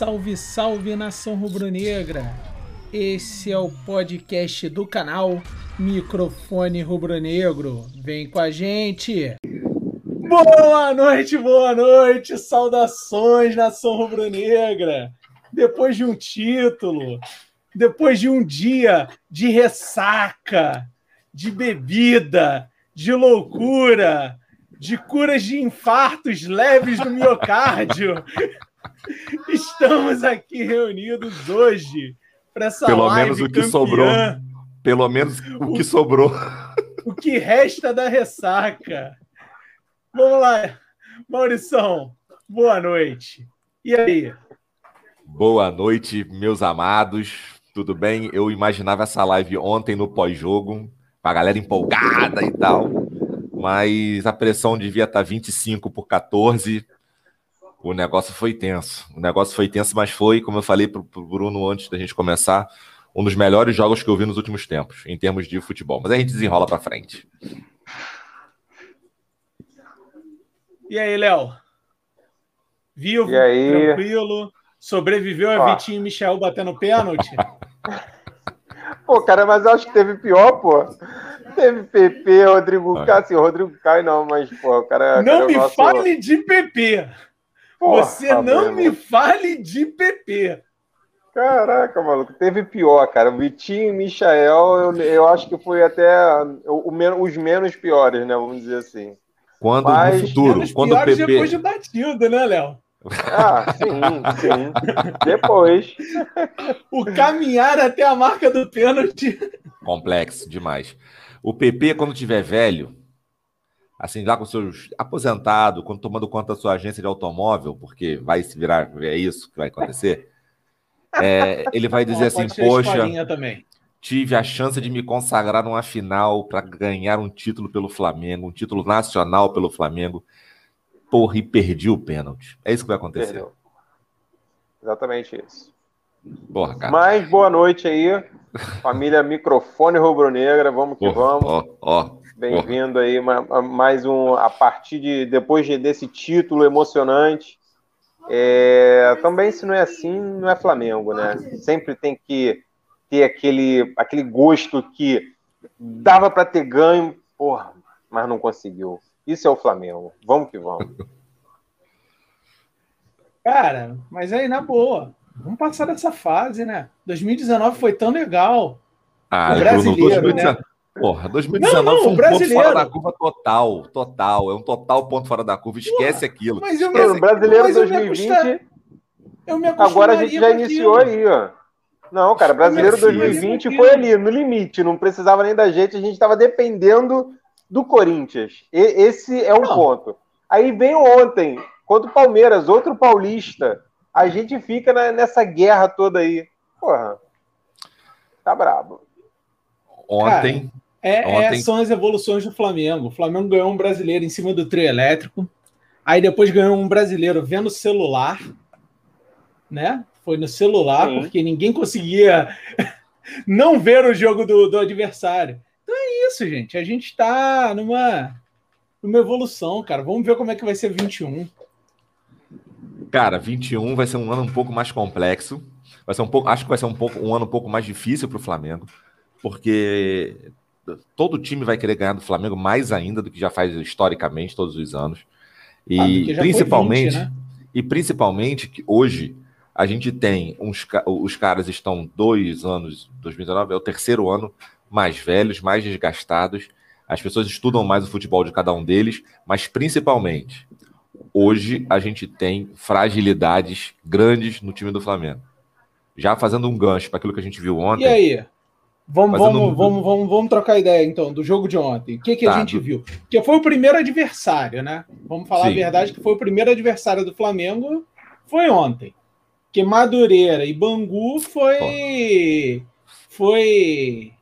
Salve, salve nação rubro-negra! Esse é o podcast do canal Microfone Rubro-Negro. Vem com a gente! Boa noite, boa noite! Saudações nação rubro-negra! Depois de um título, depois de um dia de ressaca, de bebida, de loucura, de curas de infartos leves do miocárdio. Estamos aqui reunidos hoje para essa Pelo live menos o que campeã, sobrou. Pelo menos o que sobrou. O que resta da ressaca. Vamos lá, Maurição. Boa noite. E aí? Boa noite, meus amados. Tudo bem? Eu imaginava essa live ontem no pós-jogo, a galera empolgada e tal. Mas a pressão devia estar 25 por 14. O negócio foi tenso. O negócio foi tenso, mas foi, como eu falei para o Bruno antes da gente começar, um dos melhores jogos que eu vi nos últimos tempos, em termos de futebol. Mas a gente desenrola para frente. E aí, Léo? Vivo, E aí? tranquilo, sobreviveu a Ó. Vitinho e Michel batendo pênalti? Pô, cara, mas eu acho que teve pior, pô. Teve PP, Rodrigo. Caio, assim, Rodrigo Caio não, mas, pô, o cara. não cara, me o nosso- fale de PP. Porra, Você não meu me fale de PP. Caraca, maluco, teve pior, cara. O Vitinho e Michael, eu, eu acho que foi até o, o os menos piores, né? Vamos dizer assim. Quando Mas no futuro, Menos quando o piores PP. depois de batido, né, Léo? Ah, sim, sim. Depois. O caminhar até a marca do pênalti. Complexo demais. O PP, quando tiver velho, assim, lá com seus aposentado, quando tomando conta da sua agência de automóvel, porque vai se virar, é isso que vai acontecer. é, ele vai dizer assim: Poxa, tive a chance de me consagrar numa final para ganhar um título pelo Flamengo, um título nacional pelo Flamengo. Porra, e perdi o pênalti. É isso que vai acontecer. Perdeu. Exatamente isso. Porra, cara. Mas boa noite aí, família Microfone Rubro-Negra. Vamos que vamos. ó, ó. Bem-vindo aí, ma- ma- mais um, a partir de, depois de- desse título emocionante. É, também, se não é assim, não é Flamengo, né? Sempre tem que ter aquele, aquele gosto que dava para ter ganho, porra, mas não conseguiu. Isso é o Flamengo. Vamos que vamos. Cara, mas aí, na boa. Vamos passar dessa fase, né? 2019 foi tão legal. Ah, O brasileiro, Bruno, 2019, né? Porra, 2019 Não, não, foi um o ponto brasileiro. fora da curva total, total. É um total ponto fora da curva. Esquece aquilo. Mas eu, Esquece Bruno, brasileiro eu me 2020. acosta- eu me Agora a gente já iniciou aquilo. aí, ó. Não, cara, brasileiro Sim. 2020 foi ali, no limite, não precisava nem da gente, a gente estava dependendo do Corinthians. E- esse é um Não. ponto. Aí vem ontem, contra o Palmeiras, outro paulista. A gente fica na- nessa guerra toda aí. Porra. Tá brabo. Ontem, É, é, Ontem- são as evoluções do Flamengo. O Flamengo ganhou um brasileiro em cima do trio elétrico. Aí depois ganhou um brasileiro vendo celular, né? Foi no celular, porque ninguém conseguia não ver o jogo do, do adversário. Então é isso, gente. A gente está numa, numa evolução, cara. Vamos ver como é que vai ser 21. cara, 21 vai ser um ano um pouco mais complexo. Vai ser um pouco, acho que vai ser um pouco um ano um pouco mais difícil para o Flamengo, porque todo time vai querer ganhar do Flamengo mais ainda do que já faz historicamente todos os anos. E Ah, principalmente 20, né? E principalmente que hoje a gente tem uns os caras estão dois anos, 2019 é o terceiro ano, mais velhos, mais desgastados. As pessoas estudam mais o futebol de cada um deles, mas principalmente hoje a gente tem fragilidades grandes no time do Flamengo. Já fazendo um gancho para aquilo que a gente viu ontem. E aí? Vamos, vamos, um- vamos, vamos, vamos trocar ideia, então, do jogo de ontem. O que, que a Tá, gente do- viu? Porque foi o primeiro adversário, né? Vamos falar a Sim. verdade que foi o primeiro adversário do Flamengo foi ontem. Que Madureira e Bangu foi. Foi.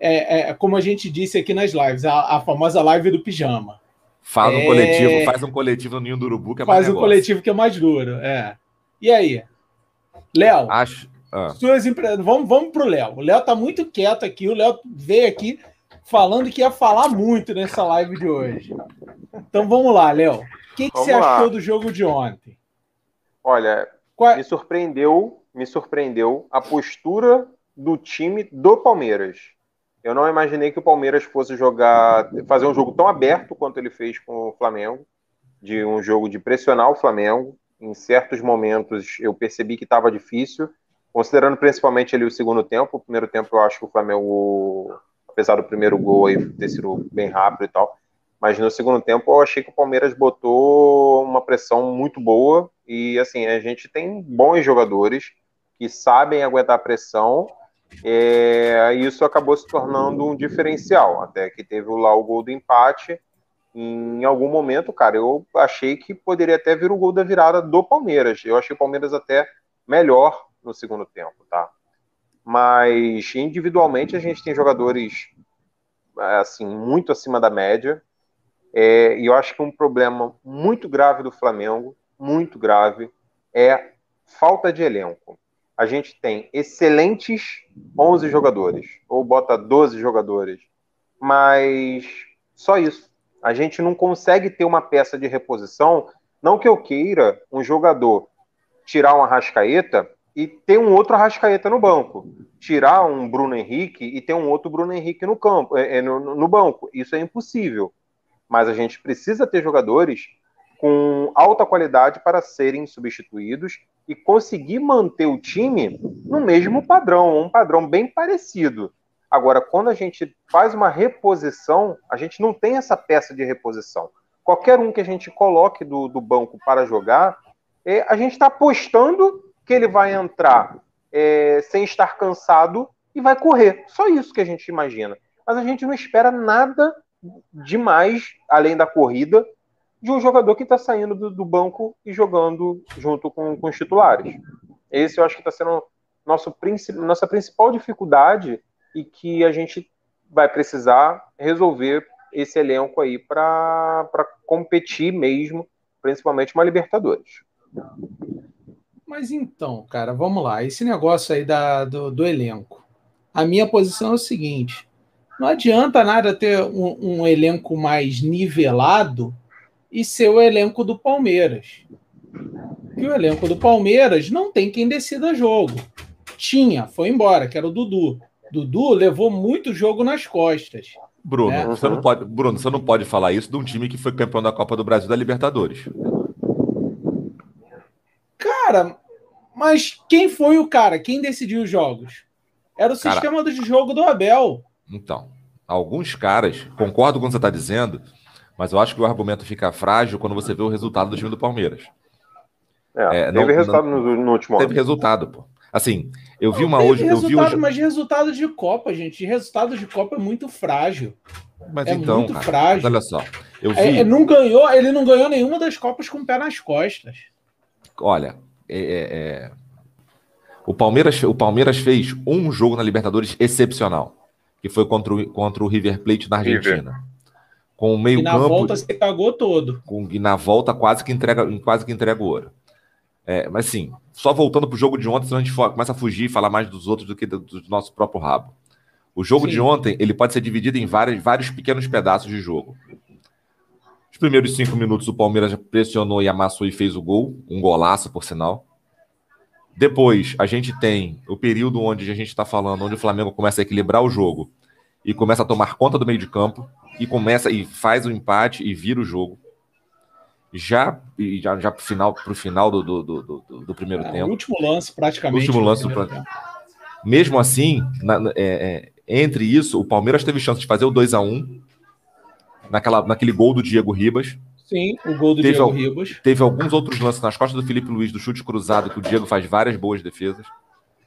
é, é, como a gente disse aqui nas lives, a, a famosa live do pijama. Faz um É. coletivo, faz um coletivo no Ninho do Urubu, que é mais Faz um negócio. coletivo que é mais duro. É. E aí? Léo, Acho. Ah, vamos, vamos pro Léo. O Léo tá muito quieto aqui. O Léo veio aqui falando que ia falar muito nessa live de hoje. Então vamos lá, Léo. O que, que você lá. achou do jogo de ontem? Olha, Qual... Me surpreendeu, me surpreendeu a postura do time do Palmeiras. Eu não imaginei que o Palmeiras fosse jogar, fazer um jogo tão aberto quanto ele fez com o Flamengo, de um jogo de pressionar o Flamengo. Em certos momentos eu percebi que estava difícil, considerando principalmente ali o segundo tempo. O primeiro tempo eu acho que o Flamengo, apesar do primeiro gol aí ter sido bem rápido e tal, mas no segundo tempo eu achei que o Palmeiras botou uma pressão muito boa e assim a gente tem bons jogadores que sabem aguentar a pressão. É, isso acabou se tornando um diferencial, até que teve lá o gol do empate. Em algum momento, cara, eu achei que poderia até vir o gol da virada do Palmeiras. Eu achei o Palmeiras até melhor no segundo tempo, tá? Mas individualmente a gente tem jogadores assim muito acima da média. É, e eu acho que um problema muito grave do Flamengo, muito grave, é falta de elenco. A gente tem excelentes 11 jogadores, ou bota 12 jogadores, mas só isso. A gente não consegue ter uma peça de reposição. Não que eu queira um jogador tirar uma rascaeta e ter um outro Arrascaeta no banco. Tirar um Bruno Henrique e ter um outro Bruno Henrique no campo, é, é, no, no banco. Isso é impossível. Mas a gente precisa ter jogadores com alta qualidade para serem substituídos e conseguir manter o time no mesmo padrão, um padrão bem parecido. Agora, quando a gente faz uma reposição, a gente não tem essa peça de reposição. Qualquer um que a gente coloque do, do banco para jogar, é, a gente está apostando que ele vai entrar é, sem estar cansado e vai correr. Só isso que a gente imagina. Mas a gente não espera nada demais, além da corrida, de um jogador que está saindo do, do, banco e jogando junto com, com os titulares. Esse eu acho que está sendo nosso, nossa principal dificuldade e que a gente vai precisar resolver esse elenco aí para competir mesmo, principalmente uma Libertadores. Mas então, cara, vamos lá. Esse negócio aí da, do, do elenco. A minha posição é o seguinte: não adianta nada ter um, um, elenco mais nivelado e ser o elenco do Palmeiras. E o elenco do Palmeiras não tem quem decida jogo. Tinha, foi embora, que era o Dudu. Dudu levou muito jogo nas costas. Bruno, né? você não pode, Bruno, você não pode falar isso de um time que foi campeão da Copa do Brasil da Libertadores. Cara, mas quem foi o cara? Quem decidiu os jogos? Era o cara, sistema de jogo do Abel. Então, alguns caras, concordo com o que você está dizendo, mas eu acho que o argumento fica frágil quando você vê o resultado do time do Palmeiras. É, é teve não, resultado não, no, no, último Teve ano. resultado, pô. Assim, eu vi uma hoje. Resultado, eu vi hoje... Mas resultado de Copa, gente. Resultado de Copa é muito frágil. Mas é então, muito cara, frágil. olha só. Eu é, vi... É, não ganhou, ele não ganhou nenhuma das Copas com o pé nas costas. Olha, é, é, é, o, Palmeiras, o Palmeiras fez um jogo na Libertadores excepcional, que foi contra o, contra o River Plate na Argentina. River. Com o meio e na campo, volta você cagou todo. Com, e na volta quase que entrega, quase que entrega o ouro. É, mas sim, só voltando para o jogo de ontem, senão a gente começa a fugir e falar mais dos outros do que do, do nosso próprio rabo. O jogo sim. de ontem ele pode ser dividido em vários, vários pequenos pedaços de jogo. Os primeiros cinco minutos o Palmeiras pressionou e amassou e fez o gol, um golaço, por sinal. Depois, a gente tem o período onde a gente está falando, onde o Flamengo começa a equilibrar o jogo e começa a tomar conta do meio de campo e começa e faz o empate e vira o jogo. Já já, já para o final, pro final do, do, do, do primeiro é, tempo. O último lance, praticamente. Último lance do Mesmo assim, na, é, é, entre isso, o Palmeiras teve chance de fazer o 2 a 1 naquela, naquele gol do Diego Ribas. Sim, o gol do teve, Diego Ribas. Teve alguns outros lances nas costas do Felipe Luiz, do chute cruzado, que o Diego faz várias boas defesas.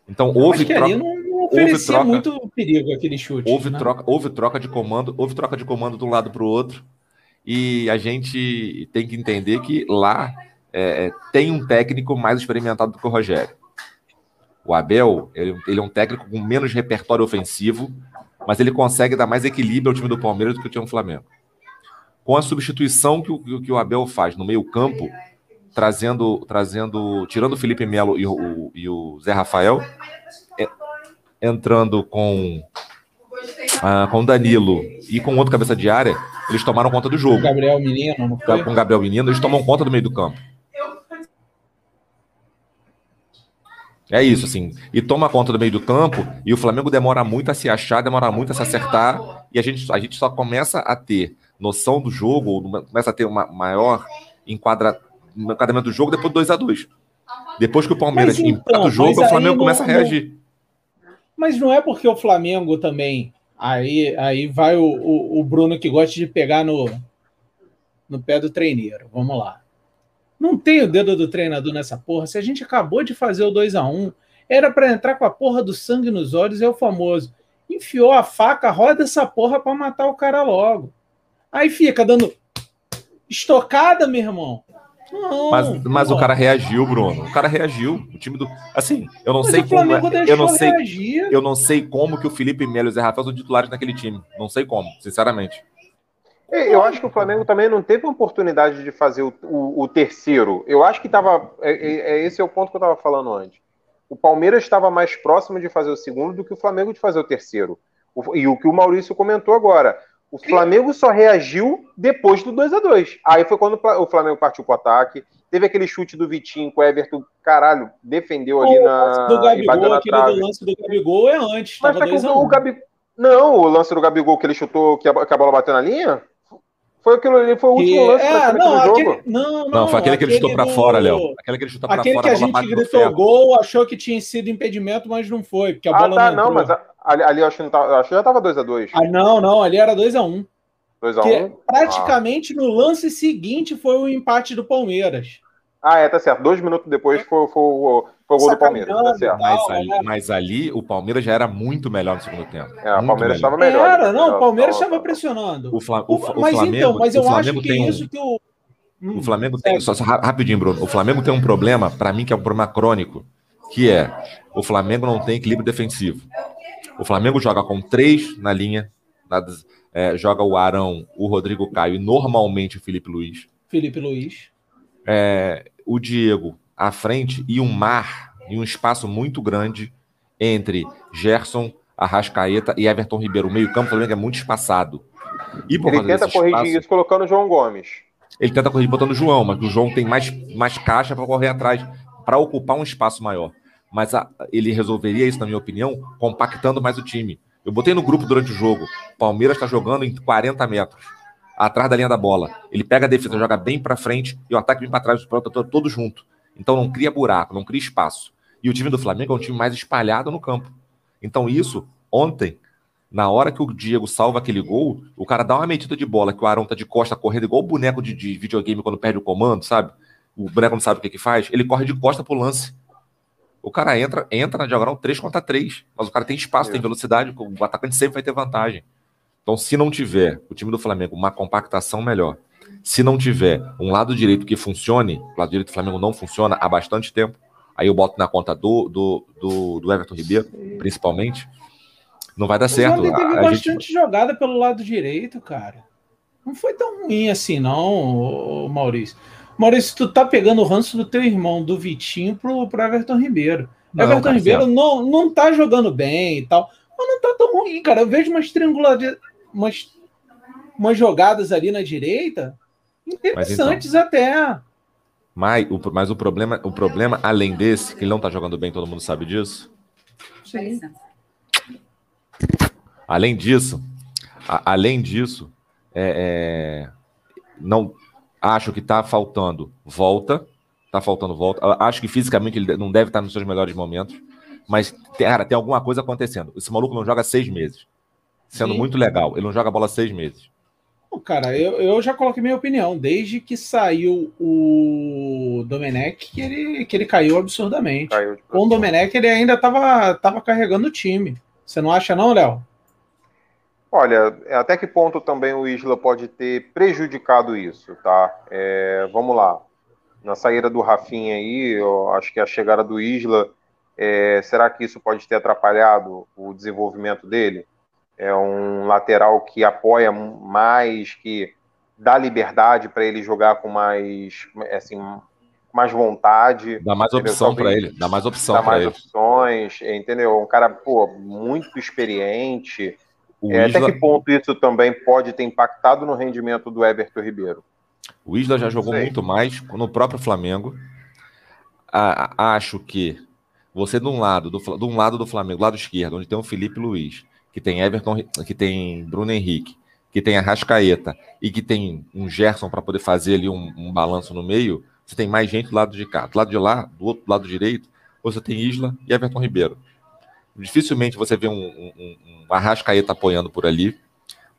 Então houve troca. Ali não, não houve troca, muito perigo aquele chute. Houve, né? troca, houve troca de comando, houve troca de comando de um lado para o outro. E a gente tem que entender que lá é, é, tem um técnico mais experimentado do que o Rogério. O Abel, ele, ele, é um técnico com menos repertório ofensivo, mas ele consegue dar mais equilíbrio ao time do Palmeiras do que o time do Flamengo com a substituição que o, que o Abel faz no meio-campo, trazendo, trazendo, tirando o Felipe Melo e o, e o Zé Rafael, é, entrando com ah, com Danilo e com outro cabeça de área, eles tomaram conta do jogo. Gabriel Menino, não foi? Com Gabriel Menino, eles tomam conta do meio do campo. É isso, assim. E toma conta do meio do campo, e o Flamengo demora muito a se achar, demora muito a se acertar, e a gente, a gente só começa a ter noção do jogo, ou começa a ter uma maior enquadra, enquadramento do jogo depois do 2 a 2 Depois que o Palmeiras então, empata o jogo, o Flamengo não, começa a reagir. Mas não é porque o Flamengo também. Aí, aí vai o, o, o Bruno que gosta de pegar no, no pé do treineiro. Vamos lá. Não tem o dedo do treinador nessa porra. Se a gente acabou de fazer o 2 a 1 era para entrar com a porra do sangue nos olhos, é o famoso. Enfiou a faca, roda essa porra para matar o cara logo. Aí fica dando estocada, meu irmão. Não, mas, mas o cara reagiu, Bruno. O cara reagiu. O time do. Assim, eu não mas sei como. É, eu não sei. Reagir. Eu não sei como que o Felipe Melo e o Zé Rafael são titulares naquele time. Não sei como, sinceramente. É, eu acho que o Flamengo também não teve oportunidade de fazer o, o, o terceiro. Eu acho que estava. É, é, é, esse é o ponto que eu estava falando antes. O Palmeiras estava mais próximo de fazer o segundo do que o Flamengo de fazer o terceiro. O, e o que o Maurício comentou agora. O Flamengo só reagiu depois do 2 a 2 Aí foi quando o Flamengo partiu para o ataque. Teve aquele chute do Vitinho com o Everton, caralho, defendeu ali na. O lance do Gabigol, aquele do lance do Gabigol é antes. Mas tá com o Gabigol. Não, o lance do Gabigol que ele chutou, que a, que a bola bateu na linha? Foi aquilo ali, foi o último lance é, não, aquele, jogo. Não, não, não, foi aquele que ele chutou para fora, Léo. Aquele que ele chutou para fora. Aquele que a gente gritou gol, achou que tinha sido impedimento, mas não foi, porque a ah, bola tá, não, não mas ali, ali acho, que não tava, acho que já tava 2x2. Ah, não, não, ali era 2x1. 2x1? Praticamente ah. no lance seguinte foi o empate do Palmeiras. Ah, é, tá certo. Dois minutos depois foi, foi, foi, foi o gol do Palmeiras. Tá certo. Mas ali, né? mas, ali, o Palmeiras já era muito melhor no segundo tempo. É, o Palmeiras estava melhor. Era, não, o Palmeiras estava pressionando. O, Fla, o, o, mas Flamengo, então, mas eu acho que um, isso que o. Hum, o Flamengo tem. Só, só, rapidinho, Bruno. O Flamengo tem um problema, para mim, que é um problema crônico, que é o Flamengo não tem equilíbrio defensivo. O Flamengo joga com três na linha, na, é, joga o Arão, o Rodrigo Caio e normalmente o Felipe Luiz. Felipe Luiz. É, o Diego à frente e um mar e um espaço muito grande entre Gerson, Arrascaeta e Everton Ribeiro. O meio-campo do Flamengo é muito espaçado. E por ele tenta corrigir espaço, isso colocando o João Gomes. Ele tenta corrigir botando o João, mas o João tem mais, mais caixa para correr atrás, para ocupar um espaço maior. Mas a, ele resolveria isso, na minha opinião, compactando mais o time. Eu botei no grupo durante o jogo. Palmeiras está jogando em 40 metros atrás da linha da bola. Ele pega a defesa, joga bem para frente e o ataque vem para trás, todo, todo junto. Então não cria buraco, não cria espaço. E o time do Flamengo é um time mais espalhado no campo. Então isso, ontem, na hora que o Diego salva aquele gol, o cara dá uma metida de bola que o Arão tá de costa correndo igual o boneco de, de videogame quando perde o comando, sabe? O boneco não sabe o que que faz, ele corre de costa pro lance. O cara entra, entra na diagonal 3 contra 3, mas o cara tem espaço, é. tem velocidade, o atacante sempre vai ter vantagem. Então, se não tiver o time do Flamengo uma compactação melhor, se não tiver um lado direito que funcione, o lado direito do Flamengo não funciona há bastante tempo, aí eu boto na conta do, do, do, do Everton Ribeiro, principalmente, não vai dar Mas certo. Ontem teve a, a bastante gente... jogada pelo lado direito, cara. Não foi tão ruim assim, não, Maurício. Maurício, tu tá pegando o ranço do teu irmão, do Vitinho, pro, pro Everton Ribeiro. Não, Everton cara, Ribeiro não, não tá jogando bem e tal, mas não tá tão ruim, cara. Eu vejo umas triangulares umas, umas jogadas ali na direita interessantes então, até. Mas o, mas o problema, o problema, além desse, que ele não tá jogando bem, todo mundo sabe disso. Sim. Além disso, a, além disso, é, é, não acho que tá faltando volta, tá faltando volta. Acho que fisicamente ele não deve estar nos seus melhores momentos, mas cara, tem alguma coisa acontecendo. Esse maluco não joga seis meses sendo Sim. muito legal. Ele não joga bola seis meses. Cara, eu, eu já coloquei minha opinião. Desde que saiu o Domenech, que ele, que ele caiu absurdamente. Caiu Com o Domenech, ele ainda estava tava carregando o time. Você não acha, não, Léo? Olha, até que ponto também o Isla pode ter prejudicado isso, tá? É, vamos lá. Na saída do Rafinha aí, eu acho que a chegada do Isla, é, será que isso pode ter atrapalhado o desenvolvimento dele? É um lateral que apoia mais, que dá liberdade para ele jogar com mais, assim, mais vontade. Dá mais opção para ele, dá mais opção Dá mais ele. opções, entendeu? Um cara, pô, muito experiente. É, Isla... Até que ponto isso também pode ter impactado no rendimento do Everton Ribeiro? O Isla já jogou muito mais no próprio Flamengo. Acho que você de um lado do, de um lado do Flamengo, lado esquerdo, onde tem o Felipe Luiz, que tem Everton, que tem Bruno Henrique, que tem a Rascaeta e que tem um Gerson para poder fazer ali um, um, balanço no meio, você tem mais gente do lado de cá. Do lado de lá, do outro lado direito, você tem Isla e Everton Ribeiro. Dificilmente você vê um, um, um Arrascaeta apoiando por ali.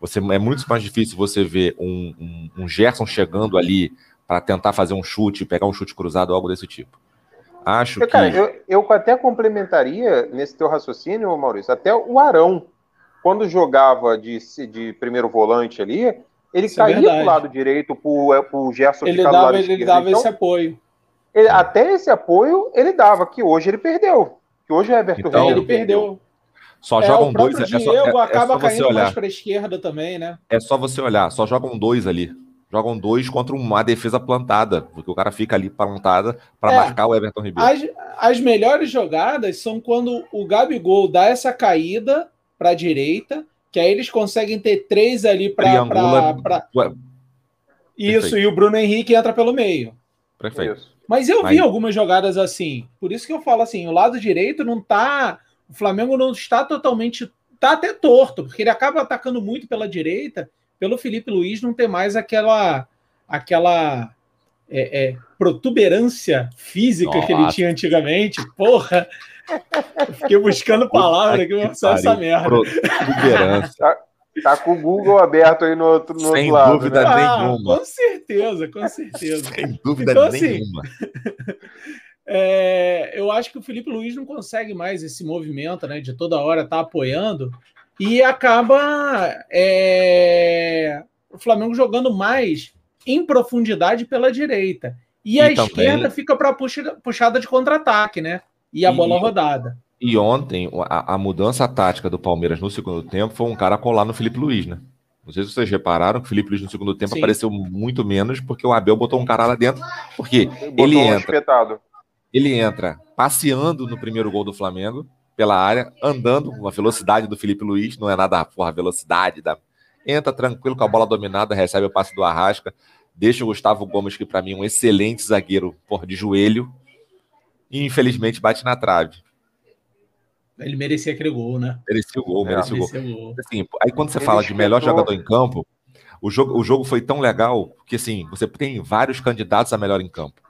Você, é muito mais difícil você ver um, um, Gerson chegando ali para tentar fazer um chute, pegar um chute cruzado, algo desse tipo. Acho eu, que. Cara, eu, eu até complementaria nesse teu raciocínio, Maurício, até o Arão, quando jogava de, de primeiro volante ali, ele Isso é caía é pro lado direito pro, é, pro Gerson ele dava, do lado Ele dava então, esse apoio. Ele, até esse apoio ele dava, que hoje ele perdeu. Que hoje o Everton então, ele perdeu. Só é, jogam dois. O Diego é só, é, acaba é caindo olhar. mais para a esquerda também, né? É só você olhar, só jogam dois ali. Jogam dois contra uma defesa plantada, porque o cara fica ali plantada para é, marcar o Everton Ribeiro. As, as melhores jogadas são quando o Gabigol dá essa caída para a direita, que aí eles conseguem ter três ali para. Pra... Isso, Perfeito. e o Bruno Henrique entra pelo meio. Perfeito. Mas eu vi algumas jogadas assim. Por isso que eu falo assim: o lado direito não tá. O Flamengo não está totalmente. Tá até torto, porque ele acaba atacando muito pela direita pelo Felipe Luiz não ter mais aquela aquela é, é, protuberância física Nossa. que ele tinha antigamente. Porra! fiquei buscando palavra aqui, vou essa merda. Protuberância. Tá, tá, com o Google aberto aí no outro, no Sem outro lado. Sem dúvida né? nenhuma. Ah, com certeza, com certeza. Sem dúvida então, assim, nenhuma. Assim, é, eu acho que o Felipe Luiz não consegue mais esse movimento, né? De toda hora estar tá apoiando e acaba é, o Flamengo jogando mais em profundidade pela direita. E, e a também... esquerda fica para puxa, puxada de contra-ataque, né? E a e, bola rodada. E ontem, a, a, mudança tática do Palmeiras no segundo tempo foi um cara colar no Felipe Luiz, né? Não sei se vocês repararam que o Felipe Luiz no segundo tempo Sim. apareceu muito menos porque o Abel botou um cara lá dentro. Porque ele, ele entra. Espetado. Ele entra passeando no primeiro gol do Flamengo pela área, andando com a velocidade do Felipe Luiz, não é nada porra, a velocidade da. Entra tranquilo com a bola dominada, recebe o passe do Arrasca, deixa o Gustavo Gomes, que para mim é um excelente zagueiro, porra, de joelho, e infelizmente bate na trave. Ele merecia aquele gol, né? Merecia o gol, é, merecia, o gol. gol. Assim, aí quando você Ele fala de melhor jogador em campo, o jogo, o jogo foi tão legal que assim, você tem vários candidatos a melhor em campo.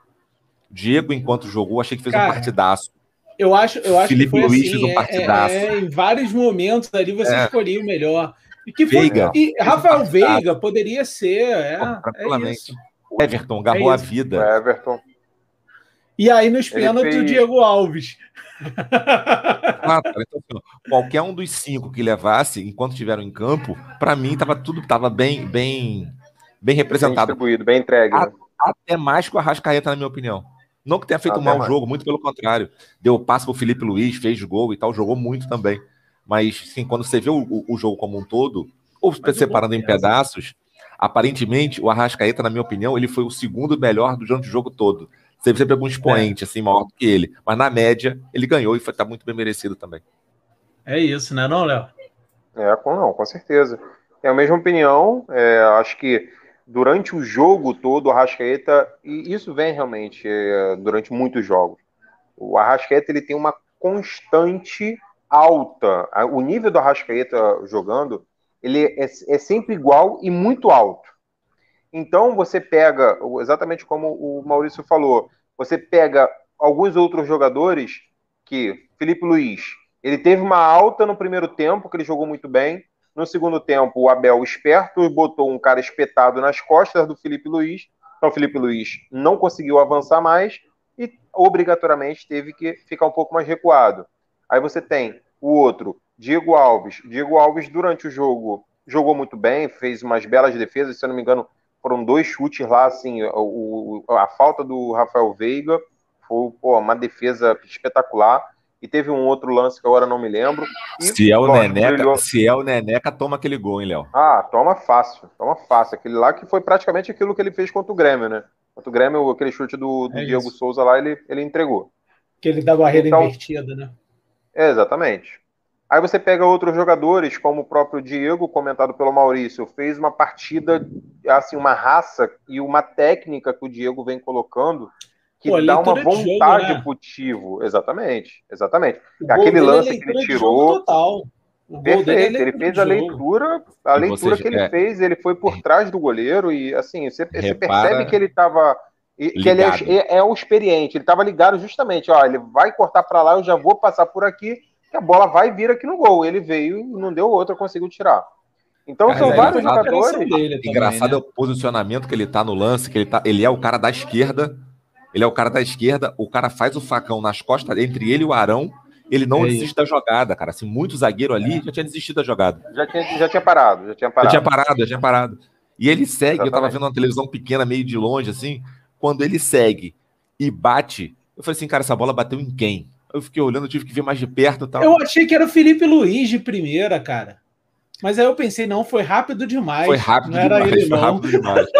Diego, enquanto jogou, achei que fez Cara, um partidaço. Eu acho, eu acho Felipe que foi Luiz assim, um partidaço. É, é, em vários momentos ali você é. escolheu o melhor. E que foi, Veiga. E Rafael Veiga poderia ser. É, é isso. Everton agarrou é a vida. Everton. E aí nos pênaltis fez... o Diego Alves. Ah, então, assim, qualquer um dos cinco que levasse, enquanto estiveram em campo, para mim tava tudo tava bem, bem, bem representado. Bem distribuído, bem entregue. Né? Até mais que o Arrascaeta, na minha opinião. Não que tenha feito um mau jogo, muito pelo contrário. Deu passo pro Felipe Luiz, fez gol e tal, jogou muito também. Mas, sim, quando você vê o, o, jogo como um todo, ou Mas separando em pedaços, aparentemente, o Arrascaeta, na minha opinião, ele foi o segundo melhor durante o jogo todo. Teve sempre algum expoente, é. assim, maior do que ele. Mas na média, ele ganhou e foi, tá muito bem merecido também. É isso, né, não, Léo? É, com, não, com certeza. É a mesma opinião. É, acho que durante o jogo todo, o Arrascaeta, e isso vem realmente é, durante muitos jogos, o Arrascaeta ele tem uma constante alta. O nível do Arrascaeta jogando, ele é, é sempre igual e muito alto. Então você pega, exatamente como o Maurício falou, você pega alguns outros jogadores que Felipe Luiz, ele teve uma alta no primeiro tempo, que ele jogou muito bem, no segundo tempo, o Abel esperto botou um cara espetado nas costas do Felipe Luiz. Então, o Felipe Luiz não conseguiu avançar mais e obrigatoriamente teve que ficar um pouco mais recuado. Aí você tem o outro, Diego Alves. Diego Alves, durante o jogo, jogou muito bem, fez umas belas defesas. Se eu não me engano, foram dois chutes lá. Assim, o, a falta do Rafael Veiga foi pô, uma defesa espetacular e teve um outro lance que agora não me lembro. E, se, é o Neneca, brilhou... se é o Neneca, toma aquele gol, hein, Léo? Ah, toma fácil, toma fácil. Aquele lá que foi praticamente aquilo que ele fez contra o Grêmio, né? Contra o Grêmio, aquele chute do, do é Diego isso. Souza lá, ele, ele entregou. Que ele dá barreira então, invertida, né? É, exatamente. Aí você pega outros jogadores, como o próprio Diego, comentado pelo Maurício, fez uma partida, assim, uma raça e uma técnica que o Diego vem colocando, que Pô, dá uma vontade jogo, né? pro Tivo. Exatamente, exatamente. Aquele lance é que ele tirou. Total. Perfeito, é ele fez a leitura, a leitura que ele é... fez, ele foi por trás do goleiro e assim, você, você percebe que ele estava que ele é, é, o experiente, ele estava ligado justamente, ó, ele vai cortar para lá, eu já vou passar por aqui, que a bola vai vir aqui no gol. Ele veio e não deu outra, conseguiu tirar. Então Cara, são vários jogadores. Dele engraçado né? é o posicionamento que ele tá no lance, que ele tá, ele é o cara da esquerda, ele é o cara da esquerda, o cara faz o facão nas costas entre ele e o Arão, ele não é desiste da jogada, cara. Assim, muito zagueiro ali é. já tinha desistido da jogada. Já tinha, já tinha parado, já tinha parado. Já tinha parado, já tinha parado. E ele segue, Exatamente. eu tava vendo uma televisão pequena, meio de longe, assim, quando ele segue e bate, eu falei assim, cara, essa bola bateu em quem? Eu fiquei olhando, tive que ver mais de perto tal. Eu achei que era o Felipe Luiz de primeira, cara. Mas aí eu pensei, não, foi rápido demais. Foi rápido não demais, era ele, foi não. rápido demais.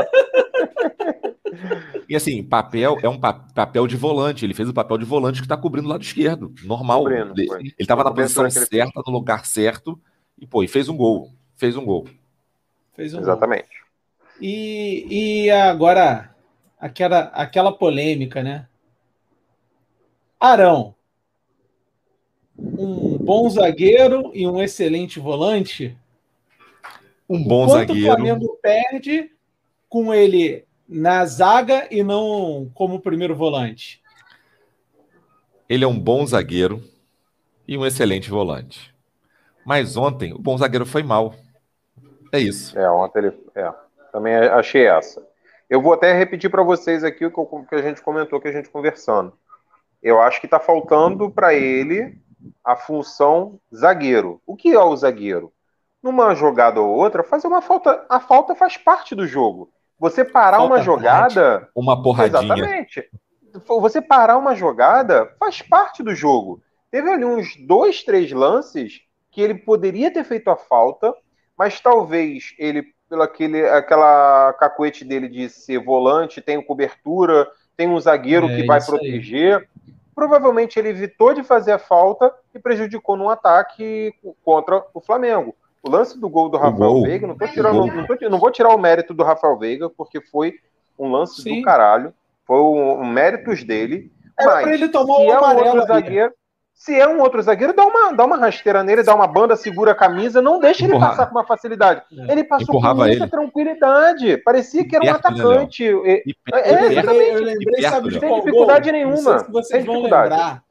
E assim, papel é um papel de volante. Ele fez o papel de volante que está cobrindo o lado esquerdo. Normal. Cobrindo, ele estava na posição certa, no lugar certo. E, pô, e fez um gol. Fez um gol. Fez um Exatamente. Gol. E, e agora, aquela, aquela polêmica, né? Arão. Um bom zagueiro e um excelente volante. Um bom zagueiro. o Flamengo perde com ele na zaga e não como primeiro volante? Ele é um bom zagueiro e um excelente volante. Mas ontem o bom zagueiro foi mal. É isso. É, ontem ele. É, também achei essa. Eu vou até repetir para vocês aqui o que a gente comentou, que a gente conversando. Eu acho que está faltando para ele a função zagueiro. O que é o zagueiro? Numa jogada ou outra, fazer uma falta. A falta faz parte do jogo. Você parar Falta uma jogada. Uma porradinha. Exatamente. Você parar uma jogada faz parte do jogo. Teve ali uns dois, três lances que ele poderia ter feito a falta, mas talvez ele, pelo aquele, aquela cacuete dele de ser volante, tem cobertura, tem um zagueiro é, que vai proteger. Aí. Provavelmente ele evitou de fazer a falta e prejudicou no ataque contra o Flamengo. O lance do gol do Rafael gol. Veiga, não, tô tirando, não, tô, não, vou tirar o mérito do Rafael Veiga, porque foi um lance Sim. do caralho. Foi um, um méritos dele. Era mas ele tomar se é um outro zagueiro, se é um outro zagueiro, dá uma, dá uma rasteira nele, dá uma banda, segura a camisa, não deixa ele passar com uma facilidade. É. Ele passou Empurrava com muita ele. tranquilidade. Parecia que era um né, atacante. Né, é, exatamente. Eu lembrei, sabe, de sem dificuldade nenhuma. Não sei se vocês vão lembrar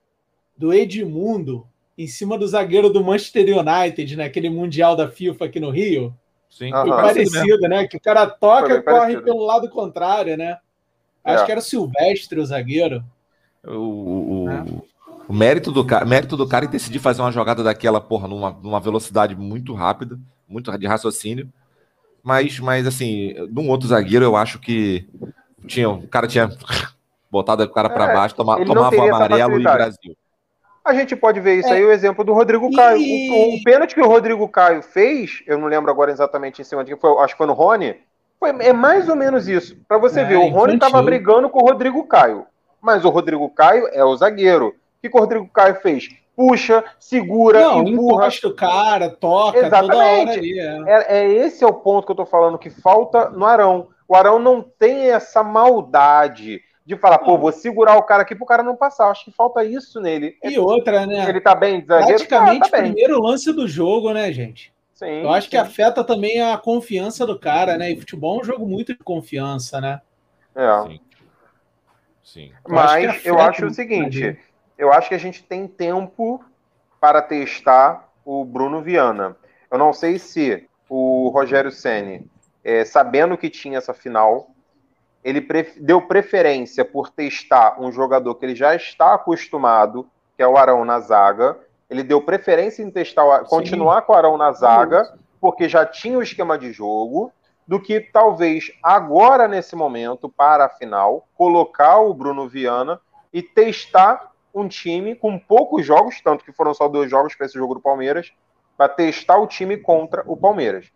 do Edmundo em cima do zagueiro do Manchester United, naquele né? Mundial da FIFA aqui no Rio. Sim, foi parecido, né? Que o cara toca e corre parecido. pelo lado contrário, né? Acho é. que era o Silvestre, o zagueiro. O, o, é. O, mérito, do, mérito do cara em decidir fazer uma jogada daquela, porra, numa, numa velocidade muito rápida, muito de raciocínio. Mas, mas assim, num outro zagueiro, eu acho que tinha, o cara tinha botado o cara para é, baixo, toma, tomava o amarelo e Brasil. A gente pode ver isso é. aí, o exemplo do Rodrigo e... Caio. O, o, pênalti que o Rodrigo Caio fez, eu não lembro agora exatamente em cima de quem foi, acho que foi no Rony, foi, é mais ou menos isso. Para você é, ver, o Rony estava brigando com o Rodrigo Caio, mas o Rodrigo Caio é o zagueiro. O que, o Rodrigo Caio fez? Puxa, segura, não, empurra. o cara, toca, Exatamente. Ali, é. é. É, esse é o ponto que eu tô falando, que falta no Arão. O Arão não tem essa maldade de falar, pô, vou segurar o cara aqui pro cara não passar. Acho que falta isso nele. E outra, né? Ele tá bem, zagueiro? Praticamente ah, tá primeiro lance do jogo, né, gente? Sim, Eu acho sim. que afeta também a confiança do cara, né? E futebol é um jogo muito de confiança, né? É. Sim. sim. Mas eu acho o seguinte, eu acho que a gente tem tempo para testar o Bruno Viana. Eu não sei se o Rogério Ceni, é, sabendo que tinha essa final, ele deu preferência por testar um jogador que ele já está acostumado, que é o Arão na zaga. Ele deu preferência em testar, continuar com o Arão na zaga, porque já tinha o esquema de jogo, do que talvez agora, nesse momento, para a final, colocar o Bruno Viana e testar um time com poucos jogos, tanto que foram só dois jogos para esse jogo do Palmeiras, para testar o time contra o Palmeiras.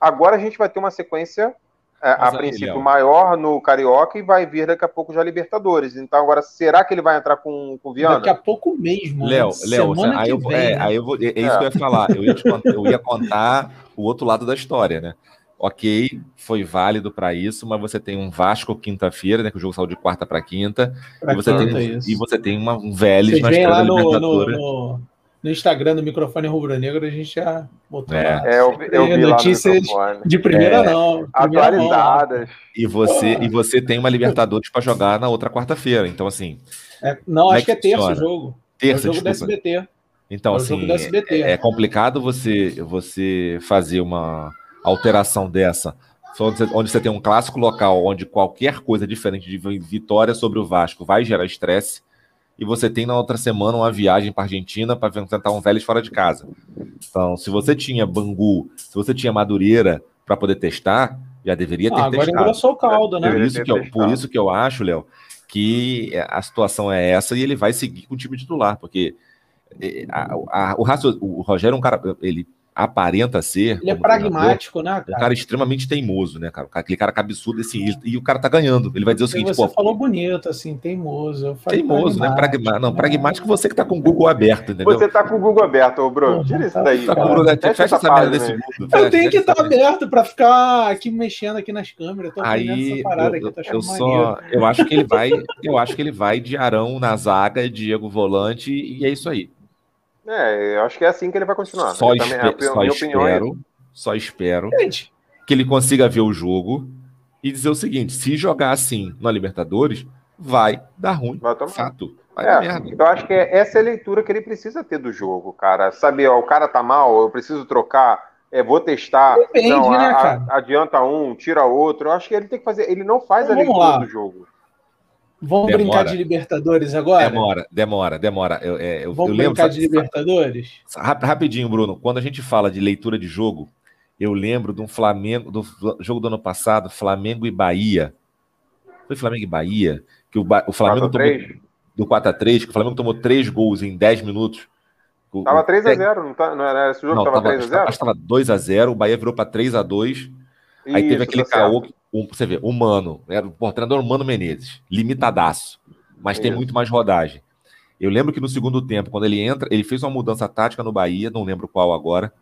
Agora a gente vai ter uma sequência é, a princípio maior no Carioca e vai vir daqui a pouco já Libertadores. Então, agora, será que ele vai entrar com o Viana? Daqui a pouco mesmo. Né? Léo, Léo, aí, eu, é, aí eu vou, é, é isso que eu ia falar. Eu ia, contar, eu ia contar o outro lado da história, né? Ok, foi válido para isso, mas você tem um Vasco quinta-feira, né? Que o jogo saiu de quarta para quinta. Pra e, você quinta, tem, e você tem uma, um Vélez na vem lá no, no, no, no, Instagram do microfone rubro-negro, a gente já botou é. lá. É, eu, eu vi notícias de primeira é, não. Primeira atualizadas. Não. E você, e você tem uma Libertadores para jogar na outra quarta-feira. Então, assim. É, não, acho que é terça o jogo. Terça, é o jogo desculpa. da SBT. Então, é assim, é, é complicado você, você fazer uma alteração dessa, onde você, onde você tem um clássico local, onde qualquer coisa diferente de vitória sobre o Vasco vai gerar estresse, e você tem na outra semana uma viagem para Argentina para tentar um Vélez fora de casa. Então, se você tinha Bangu, se você tinha Madureira para poder testar, já deveria ter ah, agora testado. Agora engrossou o caldo, né? Por isso, que eu, por isso que eu acho, Léo, que a situação é essa e ele vai seguir com o time titular, porque a, a, o, o Rogério é um cara, ele aparenta ser. Ele é pragmático, né, cara? Um cara extremamente teimoso, né, cara? Aquele cara cabeçudo assim, e o cara tá ganhando. Ele vai dizer o seguinte, você pô. falou bonito, assim, teimoso. Teimoso, né? Pragmático. Não, pragmático você que tá com o Google aberto, entendeu? Você tá com o Google aberto, ô, Bruno. Tira isso daí. Tá com o Google, fecha, fecha essa merda desse mundo. Eu tenho que estar tá aberto pra ficar aqui mexendo aqui nas câmeras. tô Aí, essa parada eu, aqui, eu, eu só. Eu acho que ele vai. Eu acho que ele vai de Arão na zaga, Diego volante, e é isso aí. É, eu acho que é assim que ele vai continuar. Só, espe também, só espero, é... só espero Gente. que ele consiga ver o jogo e dizer o seguinte: se jogar assim na Libertadores, vai dar ruim. Vai tomar. Fato. Vai é, dar merda. Eu acho que é essa é a leitura que ele precisa ter do jogo, cara. Saber, ó, o cara tá mal, eu preciso trocar. É, vou testar. Depende, não, né, a, cara? adianta um, tira outro. Eu acho que ele tem que fazer. Ele não faz então, a leitura lá. do jogo. Vamos demora. brincar de Libertadores agora? Demora, demora, demora. Eu, é, eu, Vamos eu lembro, brincar de Libertadores? Rapidinho, Bruno. Quando a gente fala de leitura de jogo, eu lembro de um Flamengo, do jogo do ano passado, Flamengo e Bahia. Foi Flamengo e Bahia? Que o, o Flamengo tomou do 4x3, que o Flamengo tomou três gols em 10 minutos. tava 3x0, não, tá, não era esse jogo não, tava, tava 3x0? Acho que tava 2x0, o Bahia virou para 3x2. Aí Isso, teve aquele tá caô que um, você vê, humano, era o treinador Mano Menezes, limitadaço, mas tem muito mais rodagem. Eu lembro que no segundo tempo, quando ele entra, ele fez uma mudança tática no Bahia, não lembro qual agora,